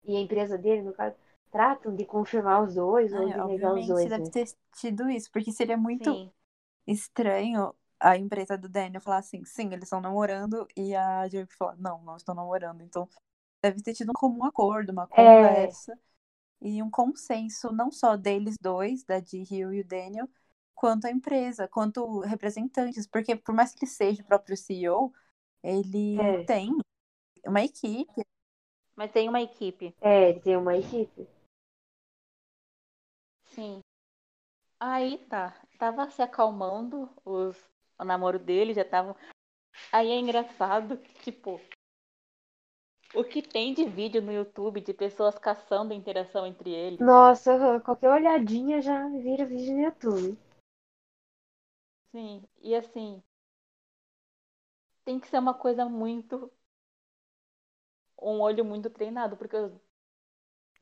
E a empresa dele, no caso, tratam de confirmar os dois ou É, de negar os dois. deve né? ter tido isso, porque seria muito Sim. estranho a empresa do Daniel falar assim, sim, eles estão namorando, e a JYP falar, não, não estão namorando. Então, deve ter tido um comum acordo, uma É. conversa e um consenso, não só deles dois, da Ji-Hyo e o Daniel, quanto a empresa, quanto representantes, porque por mais que ele seja o próprio CEO, ele É. tem uma equipe. Mas tem uma equipe. É, tem uma equipe. Sim. Aí tá. Tava se acalmando os, o namoro dele, já tava. Aí é engraçado que, tipo. O que tem de vídeo no YouTube de pessoas caçando a interação entre eles. Nossa, qualquer olhadinha já vira vídeo no YouTube. Sim. E assim. Tem que ser uma coisa muito. Um olho muito treinado, porque os,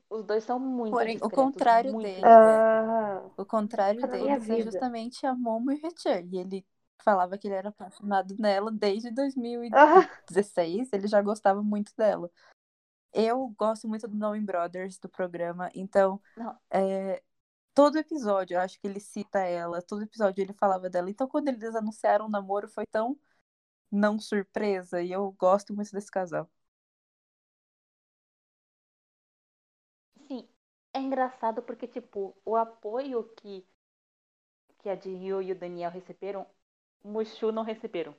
os dois são muito Porém, o contrário muito dele. discretos. Aham. O contrário deles é justamente a Momo e o Rechan. E ele falava que ele era apaixonado nela desde 2016. Aham. Ele já gostava muito dela. Eu gosto muito do Knowing Brothers, do programa. Então, é, todo episódio, eu acho que ele cita ela. Todo episódio ele falava dela. Então, quando eles anunciaram o namoro, foi tão não surpresa. E eu gosto muito desse casal. Sim, é engraçado porque, tipo, o apoio que, que a Jill e o Daniel receberam, Mushu não receberam.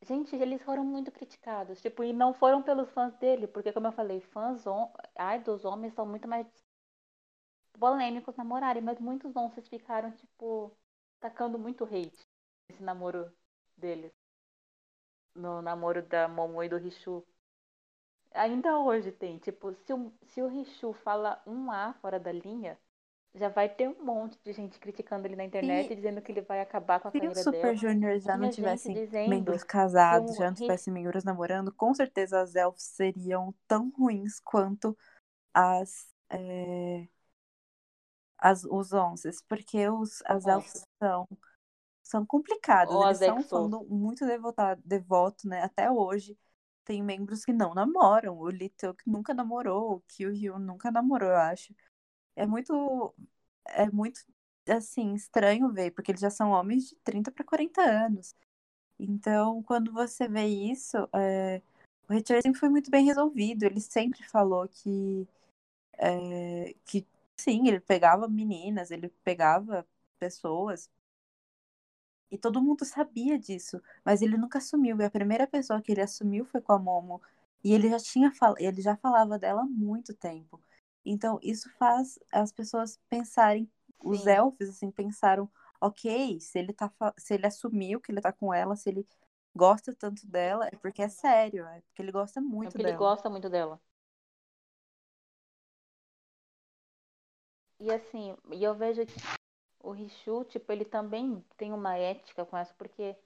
Gente, eles foram muito criticados, tipo, e não foram pelos fãs dele, porque, como eu falei, fãs hom- idols homens são muito mais polêmicos namorarem, mas muitos onças ficaram, tipo, tacando muito hate nesse namoro deles. No namoro da Momo e do Richu. Ainda hoje tem, tipo, se o, se o Richu fala um A fora da linha, já vai ter um monte de gente criticando ele na internet, Se- dizendo que ele vai acabar com a Se os carreira Super dela. Juniors já não Tinha gente tivessem dizendo membros casados, o já não tivessem membros namorando, com certeza as elfs seriam tão ruins quanto as, é, as os onces, porque os, as elfs são, são complicadas, Ou eles são um muito devotado, devoto, né? Até hoje tem membros que não namoram, o Little que nunca namorou, o Kyuhyun nunca namorou, eu acho. É muito, é muito, assim, estranho ver, porque eles já são homens de 30 para 40 anos. Então, quando você vê isso, é, o Richard sempre foi muito bem resolvido. Ele sempre falou que, é, que sim, ele pegava meninas, ele pegava pessoas. E todo mundo sabia disso, mas ele nunca assumiu. E a primeira pessoa que ele assumiu foi com a Momo. E ele já tinha fal... ele já falava dela há muito tempo. Então, isso faz as pessoas pensarem, os Sim. elfos assim pensaram, OK, se ele tá se ele assumiu que ele tá com ela, se ele gosta tanto dela, é porque é sério, é porque ele gosta É muito porque ele dela. gosta muito dela. E assim, e eu vejo que o Richu, tipo, ele também tem uma ética com essa, porque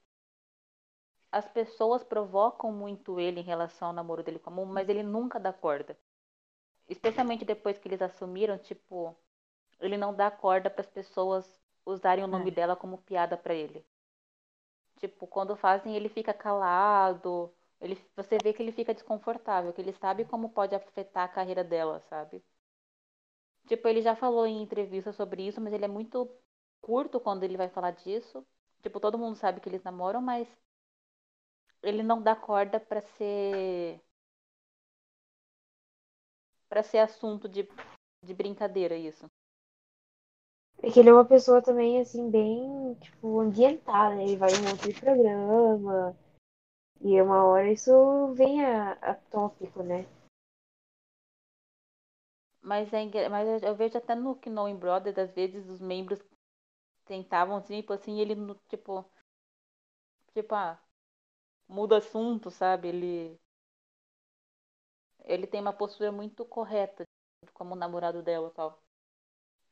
as pessoas provocam muito ele em relação ao namoro dele com a Momo, mas ele nunca dá corda. Especialmente depois que eles assumiram, tipo, ele não dá corda para as pessoas usarem o nome É. dela como piada pra ele. Tipo, quando fazem, ele fica calado. Ele, você vê que ele fica desconfortável, que ele sabe como pode afetar a carreira dela, sabe? Tipo, ele já falou em entrevista sobre isso, mas ele é muito curto quando ele vai falar disso. Tipo, todo mundo sabe que eles namoram, mas ele não dá corda pra ser para ser assunto de, de brincadeira isso. É que ele é uma pessoa também, assim, bem, tipo, ambientada, né? Ele vai em um monte de programa. E uma hora isso vem a, a tópico, né? Mas, é, mas eu vejo até no Knowing Brothers, às vezes os membros tentavam, tipo assim, ele, tipo, tipo, ah, muda assunto, sabe? Ele, ele tem uma postura muito correta como namorado dela e tal.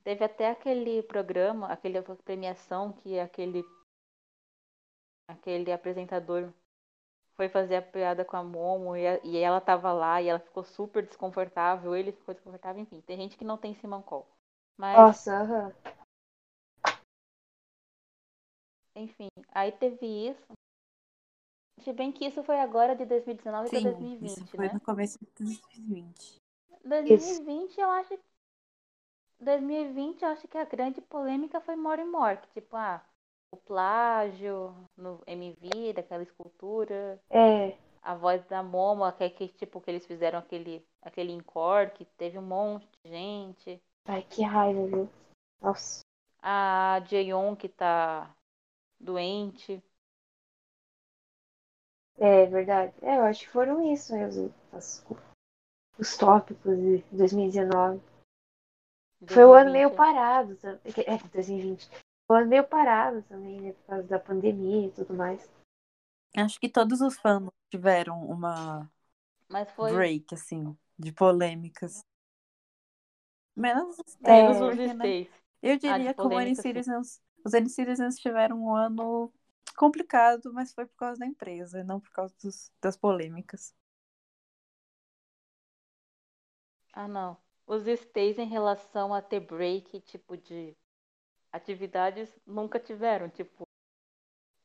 Teve até aquele programa, aquele premiação que aquele aquele apresentador foi fazer a piada com a Momo e, a- e ela tava lá e ela ficou super desconfortável, ele ficou desconfortável, enfim. Tem gente que não tem Simancol. Mas, Nossa, aham. enfim, aí teve isso. Se bem que isso foi agora de 2019 para Sim, 2020, isso foi né? no começo de 2020. 2020 eu acho 2020 eu acho que a grande polêmica foi More and More, que, tipo, ah, o plágio no MV daquela escultura, É, a voz da Momo, que, que tipo que eles fizeram aquele aquele encore, que teve um monte de gente. ai, que raiva, viu? Nossa. A Jaeon que tá doente. É verdade. É, eu acho que foram isso mesmo. As- os tópicos de 2019. Foi um ano meio 2020. parado. tam- É, 2020. Foi um ano meio parado também, né? Por causa da pandemia e tudo mais. Acho que todos os fãs tiveram uma Mas foi break, assim, de polêmicas. Menos os É, né? Eu Ah, diria que o N. Citizens, os N Citizens tiveram um ano complicado, mas foi por causa da empresa, não por causa dos- das polêmicas. Ah, não. Os stays em relação a ter break, tipo, de atividades, nunca tiveram. Tipo,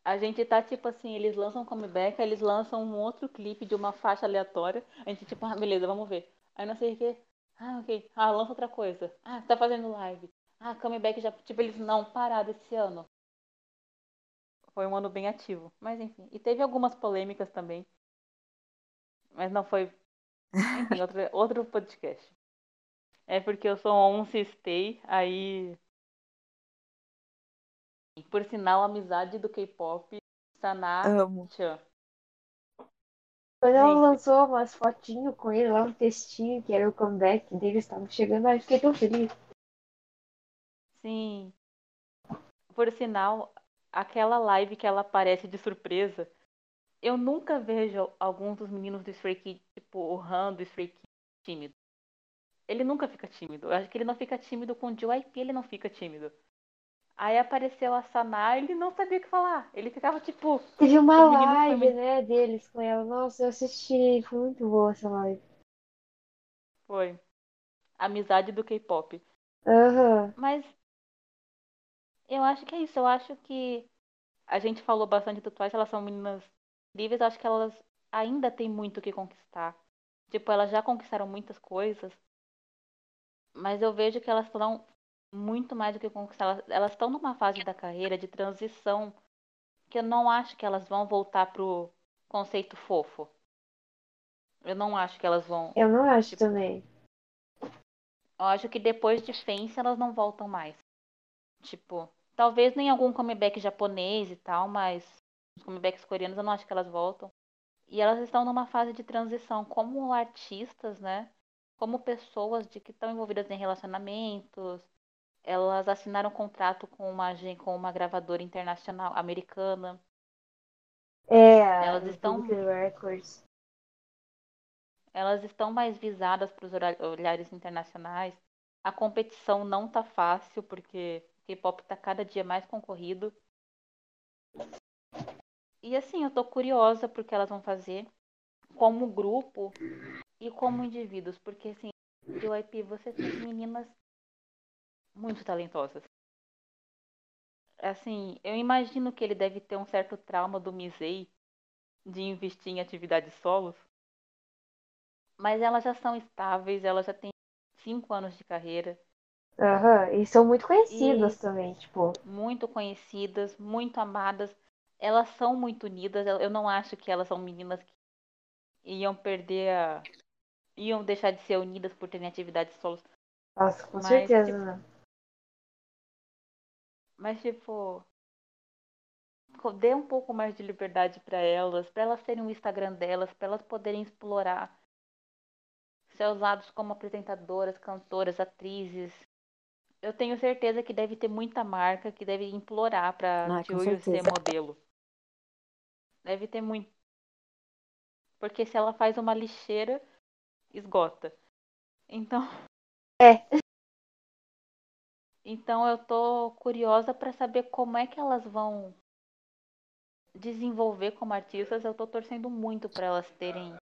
a gente tá, tipo assim, eles lançam comeback, eles lançam um outro clipe de uma faixa aleatória. A gente, tipo, ah, beleza, vamos ver. Aí não sei o que. Ah, ok. Ah, lança outra coisa. Ah, tá fazendo live. Ah, comeback já. Tipo, eles não pararam esse ano. Foi um ano bem ativo. Mas enfim. E teve algumas polêmicas também. Mas não foi. Enfim, outro, outro podcast. É porque eu sou um stay, aí. Por sinal, a amizade do K-pop está na Amo. Chan. Quando ela lançou umas fotinhos com ele lá, um textinho que era o comeback deles, estavam chegando, ai, fiquei tão feliz. Sim. Por sinal, aquela live que ela aparece de surpresa, eu nunca vejo alguns dos meninos do Stray Kids, tipo, o Han do Stray Kids, tímido. Ele nunca fica tímido. Eu acho que ele não fica tímido com o JYP, ele não fica tímido. Aí apareceu a Sana, ele não sabia o que falar. Ele ficava tipo, Teve uma foi live, né, deles com ela. Nossa, eu assisti, foi muito boa essa live. foi. Amizade do K-pop. Aham. Mas eu acho que é isso. Eu acho que a gente falou bastante do Twice, elas são meninas incríveis. Eu acho que elas ainda têm muito o que conquistar. Tipo, elas já conquistaram muitas coisas. Mas eu vejo que elas estão muito mais do que conquistar. Elas- Elas estão numa fase da carreira de transição que eu não acho que elas vão voltar pro conceito fofo. Eu não acho que elas vão. Eu não acho Tipo, também. Eu acho que depois de Fence elas não voltam mais. Tipo, talvez nem algum comeback japonês e tal, mas os comebacks coreanos eu não acho que elas voltam. E elas estão numa fase de transição como artistas, né? Como pessoas de que estão envolvidas em relacionamentos. Elas assinaram um contrato com uma com uma gravadora internacional americana. É, Elas estão- Records. Elas estão mais visadas para os olhares internacionais. A competição não tá fácil, porque K-pop tá cada dia mais concorrido. E assim, eu tô curiosa porque elas vão fazer como grupo e como indivíduos, porque assim, JYP, você tem meninas muito talentosas. Assim, eu imagino que ele deve ter um certo trauma do Misei de investir em atividades solos. Mas elas já são estáveis, elas já têm cinco anos de carreira. Aham, e são muito conhecidas E também, tipo. muito conhecidas, muito amadas. Elas são muito unidas. Eu não acho que elas são meninas que iam perder a. iam deixar de ser unidas por terem atividades solos. Nossa, com Mas, certeza, tipo, né? mas, tipo, dê um pouco mais de liberdade para elas, para elas terem o Instagram delas, para elas poderem explorar seus lados como apresentadoras, cantoras, atrizes. Eu tenho certeza que deve ter muita marca que deve implorar para Ah, Tioio ser modelo. Deve ter muito. Porque se ela faz uma lixeira, esgota. Então, É, então eu tô curiosa para saber como é que elas vão desenvolver como artistas. Eu tô torcendo muito para elas terem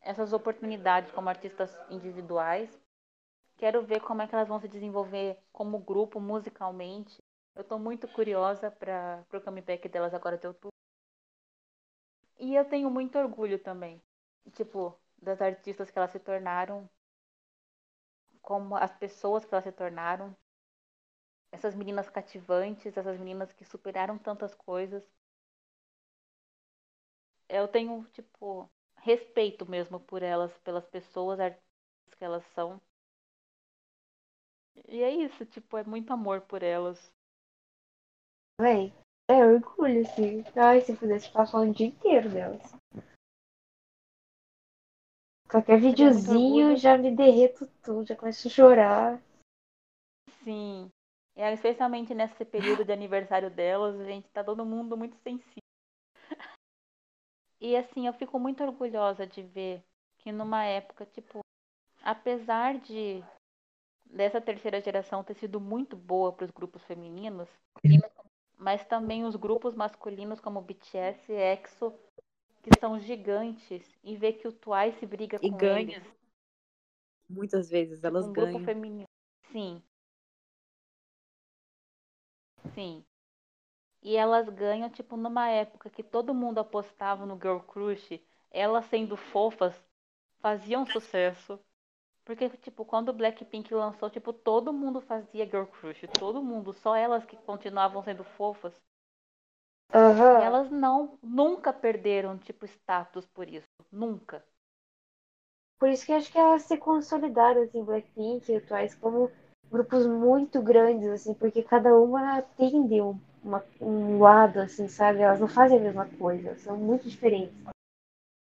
essas oportunidades como artistas individuais. Quero ver como é que elas vão se desenvolver como grupo musicalmente. Eu tô muito curiosa para o comeback delas agora de outubro. E eu tenho muito orgulho também, tipo, das artistas que elas se tornaram, como as pessoas que elas se tornaram, essas meninas cativantes, essas meninas que superaram tantas coisas. Eu tenho, tipo, respeito mesmo por elas, pelas pessoas artistas que elas são. E é isso, tipo, é muito amor por elas. véi. É orgulho, assim. Ai, se eu pudesse ficar falando o dia inteiro delas. Qualquer videozinho já me derreto tudo, já começo a chorar. Sim. Aí, especialmente nesse período de aniversário delas, a gente tá todo mundo muito sensível. E assim, eu fico muito orgulhosa de ver que numa época, tipo, apesar de dessa terceira geração ter sido muito boa para os grupos femininos, mas também os grupos masculinos como BTS e EXO, que são gigantes, e ver que o Twice briga E com ganha. eles. Muitas vezes Tipo, elas um grupo ganham. feminino. Sim. Sim. E elas ganham, tipo, numa época que todo mundo apostava no Girl Crush, elas sendo fofas, faziam sucesso. Porque, tipo, quando o Blackpink lançou, tipo, todo mundo fazia Girl Crush. Todo mundo, só elas que continuavam sendo fofas. E Aham. elas não, nunca perderam, tipo, status por isso. Nunca. Por isso que acho que elas se consolidaram, assim, Blackpink e Twice, como grupos muito grandes, assim, porque cada uma atende um, uma- um lado, assim, sabe? Elas não fazem a mesma coisa, são muito diferentes.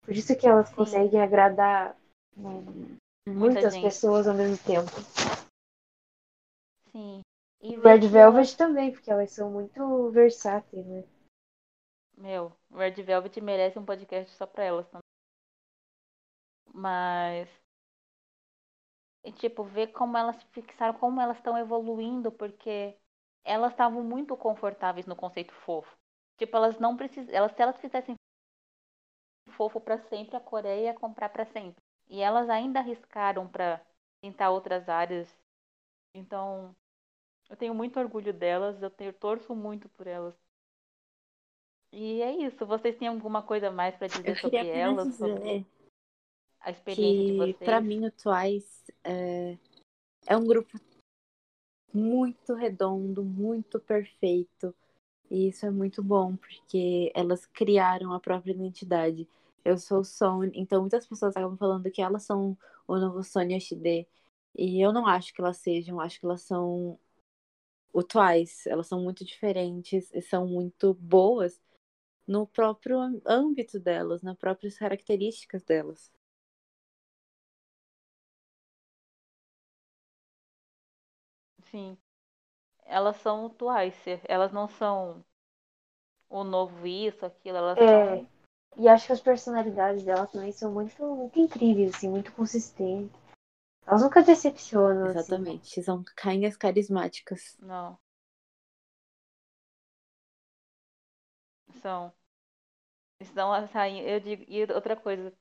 Por isso que elas Sim. conseguem agradar hum, Muita muitas gente. pessoas ao mesmo tempo. Sim. E Red Velvet também, porque elas são muito versáteis, né? meu, Red Velvet merece um podcast só pra elas também. Mas e, tipo, ver como elas se fixaram, como elas estão evoluindo, porque elas estavam muito confortáveis no conceito fofo. Tipo, elas não precisam, elas se elas fizessem fofo pra sempre, a Coreia ia comprar pra sempre. E elas ainda arriscaram pra tentar outras áreas. Então, eu tenho muito orgulho delas, eu tenho, torço muito por elas. E é isso. Vocês têm alguma coisa mais Eu dizer sobre elas, sobre dizer a experiência de vocês? mim, o Twice é, é um grupo muito redondo, muito perfeito. E isso é muito bom, porque elas criaram a própria identidade. Eu sou o Son, então muitas pessoas acabam falando que elas são o novo Sony HD. E eu não acho que elas sejam, acho que elas são o Twice. Elas são muito diferentes e são muito boas no próprio âmbito delas, nas próprias características delas. Sim. Elas são o Twice. Elas não são o novo isso, aquilo. Elas É, são. E acho que as personalidades delas também são muito, muito incríveis, assim, muito consistentes. Elas nunca decepcionam, assim. Exatamente. São rainhas carismáticas. Não. São. São as rainhas. Eu digo. E outra coisa.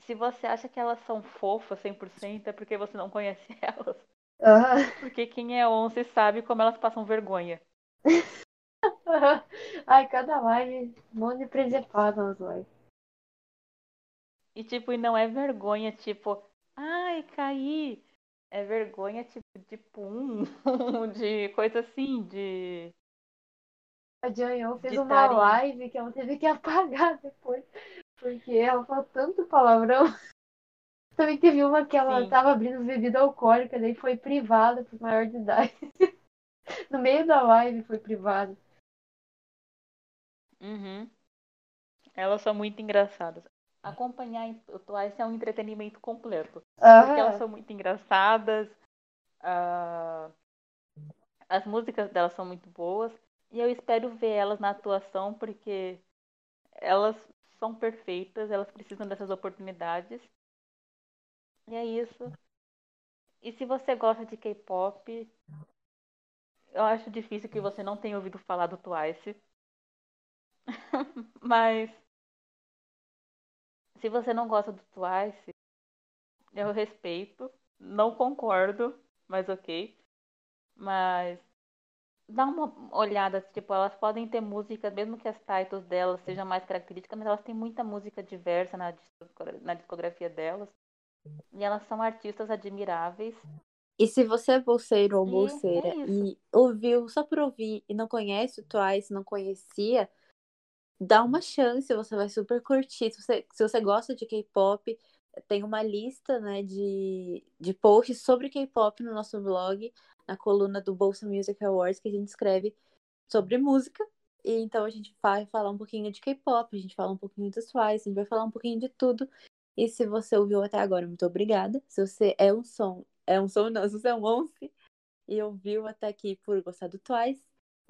Se você acha que elas são fofas 100%, é porque você não conhece elas. Aham. Porque quem é once sabe como elas passam vergonha. Ai, cada live, um monte de presepada nas lives. E tipo, e não é vergonha, tipo, ai, caí. é vergonha tipo de pum, de coisa assim, de. A Janyo fez De uma estarem- live que ela teve que apagar depois. Porque ela falou tanto palavrão. Também teve uma que ela Sim. tava abrindo bebida alcoólica, daí foi privada por maior de idade. No meio da live foi privada. Uhum. Elas são muito engraçadas. Acompanhar o Twice é um entretenimento completo. Porque elas Ah, são muito engraçadas. ah, As músicas delas são muito boas. E eu espero ver elas na atuação, porque elas são perfeitas, elas precisam dessas oportunidades. E é isso. E se você gosta de K-pop, eu acho difícil que você não tenha ouvido falar do Twice. Mas se você não gosta do Twice, eu respeito, não concordo, mas ok. Mas dá uma olhada, tipo, elas podem ter músicas, mesmo que as titles delas sejam mais características, mas elas têm muita música diversa na, na discografia delas. E elas são artistas admiráveis. E se você é bolseiro ou E bolseira é isso. e ouviu só por ouvir e não conhece o Twice, não conhecia, dá uma chance, você vai super curtir. Se você, se você gosta de K-pop, tem uma lista né, de, de posts sobre K-pop no nosso blog, na coluna do Bolsa Music Awards, que a gente escreve sobre música. E então a gente vai falar um pouquinho de K-pop, a gente fala um pouquinho dos Twice, a gente vai falar um pouquinho de tudo. E se você ouviu até agora, muito obrigada. Se você é um som, é um som não, se você é um once e ouviu até aqui por gostar do Twice,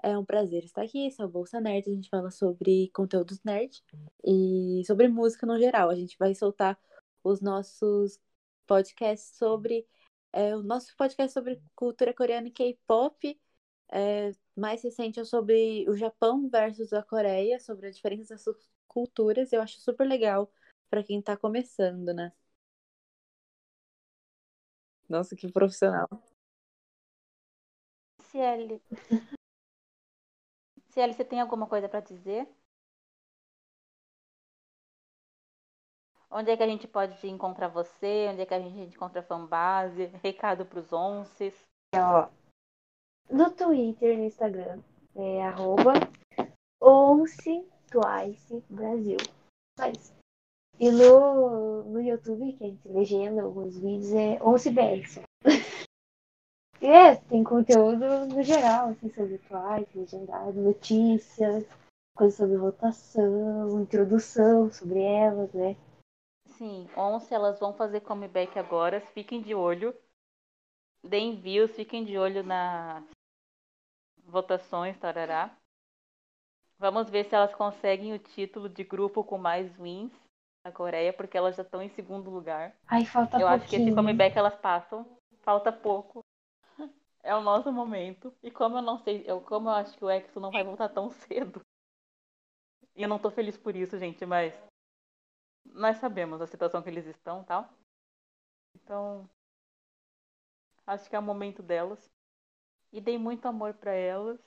é um prazer estar aqui. Esse é Bolsa Nerd, a gente fala sobre conteúdos nerd e sobre música no geral. A gente vai soltar os nossos podcasts sobre é, o nosso podcast sobre cultura coreana e K-pop. É, mais recente é sobre o Japão versus a Coreia, sobre a diferença das culturas. Eu acho super legal para quem tá começando, né? Nossa, que profissional. Ciele. Ciele, você tem alguma coisa pra dizer? Onde é que a gente pode encontrar você? Onde é que a gente encontra a fanbase? Recado pros onces. ó. No Twitter, no Instagram, é arroba once twice Brasil. E no, no YouTube, que a gente legenda alguns vídeos, é once. E tem conteúdo no geral, assim, sobre Twice, legendado, notícias, coisas sobre votação, introdução sobre elas, né? Sim, once elas vão fazer comeback agora. Fiquem de olho. Deem views, fiquem de olho nas votações, tarará. Vamos ver se elas conseguem o título de grupo com mais wins na Coreia, porque elas já estão em segundo lugar. Aí falta Eu acho que esse pouquinho. comeback elas passam. Falta pouco. É o nosso momento. E como eu não sei, eu, como eu acho que o EXO não vai voltar tão cedo. E eu não tô feliz por isso, gente, mas nós sabemos a situação que eles estão, tal. Então, acho que é o momento delas. E dei muito amor pra elas.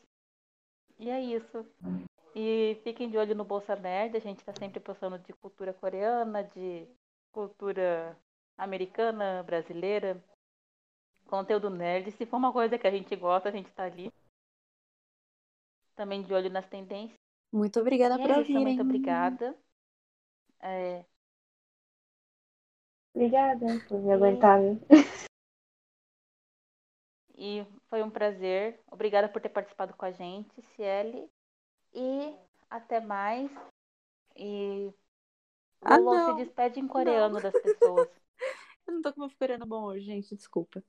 E é isso. E fiquem de olho no Bolsa Nerd, a gente tá sempre postando de cultura coreana, de cultura americana, brasileira, conteúdo nerd. Se for uma coisa que a gente gosta, a gente tá ali. Também de olho nas tendências. Muito obrigada E por é isso, ouvirem. muito obrigada. É, Obrigada por me aguentar. viu? e foi um prazer. Obrigada por ter participado com a gente, Ciele. E até mais. E Ah, Lulu se não. despede em coreano das pessoas. Eu não tô com meu coreano bom hoje, gente, desculpa.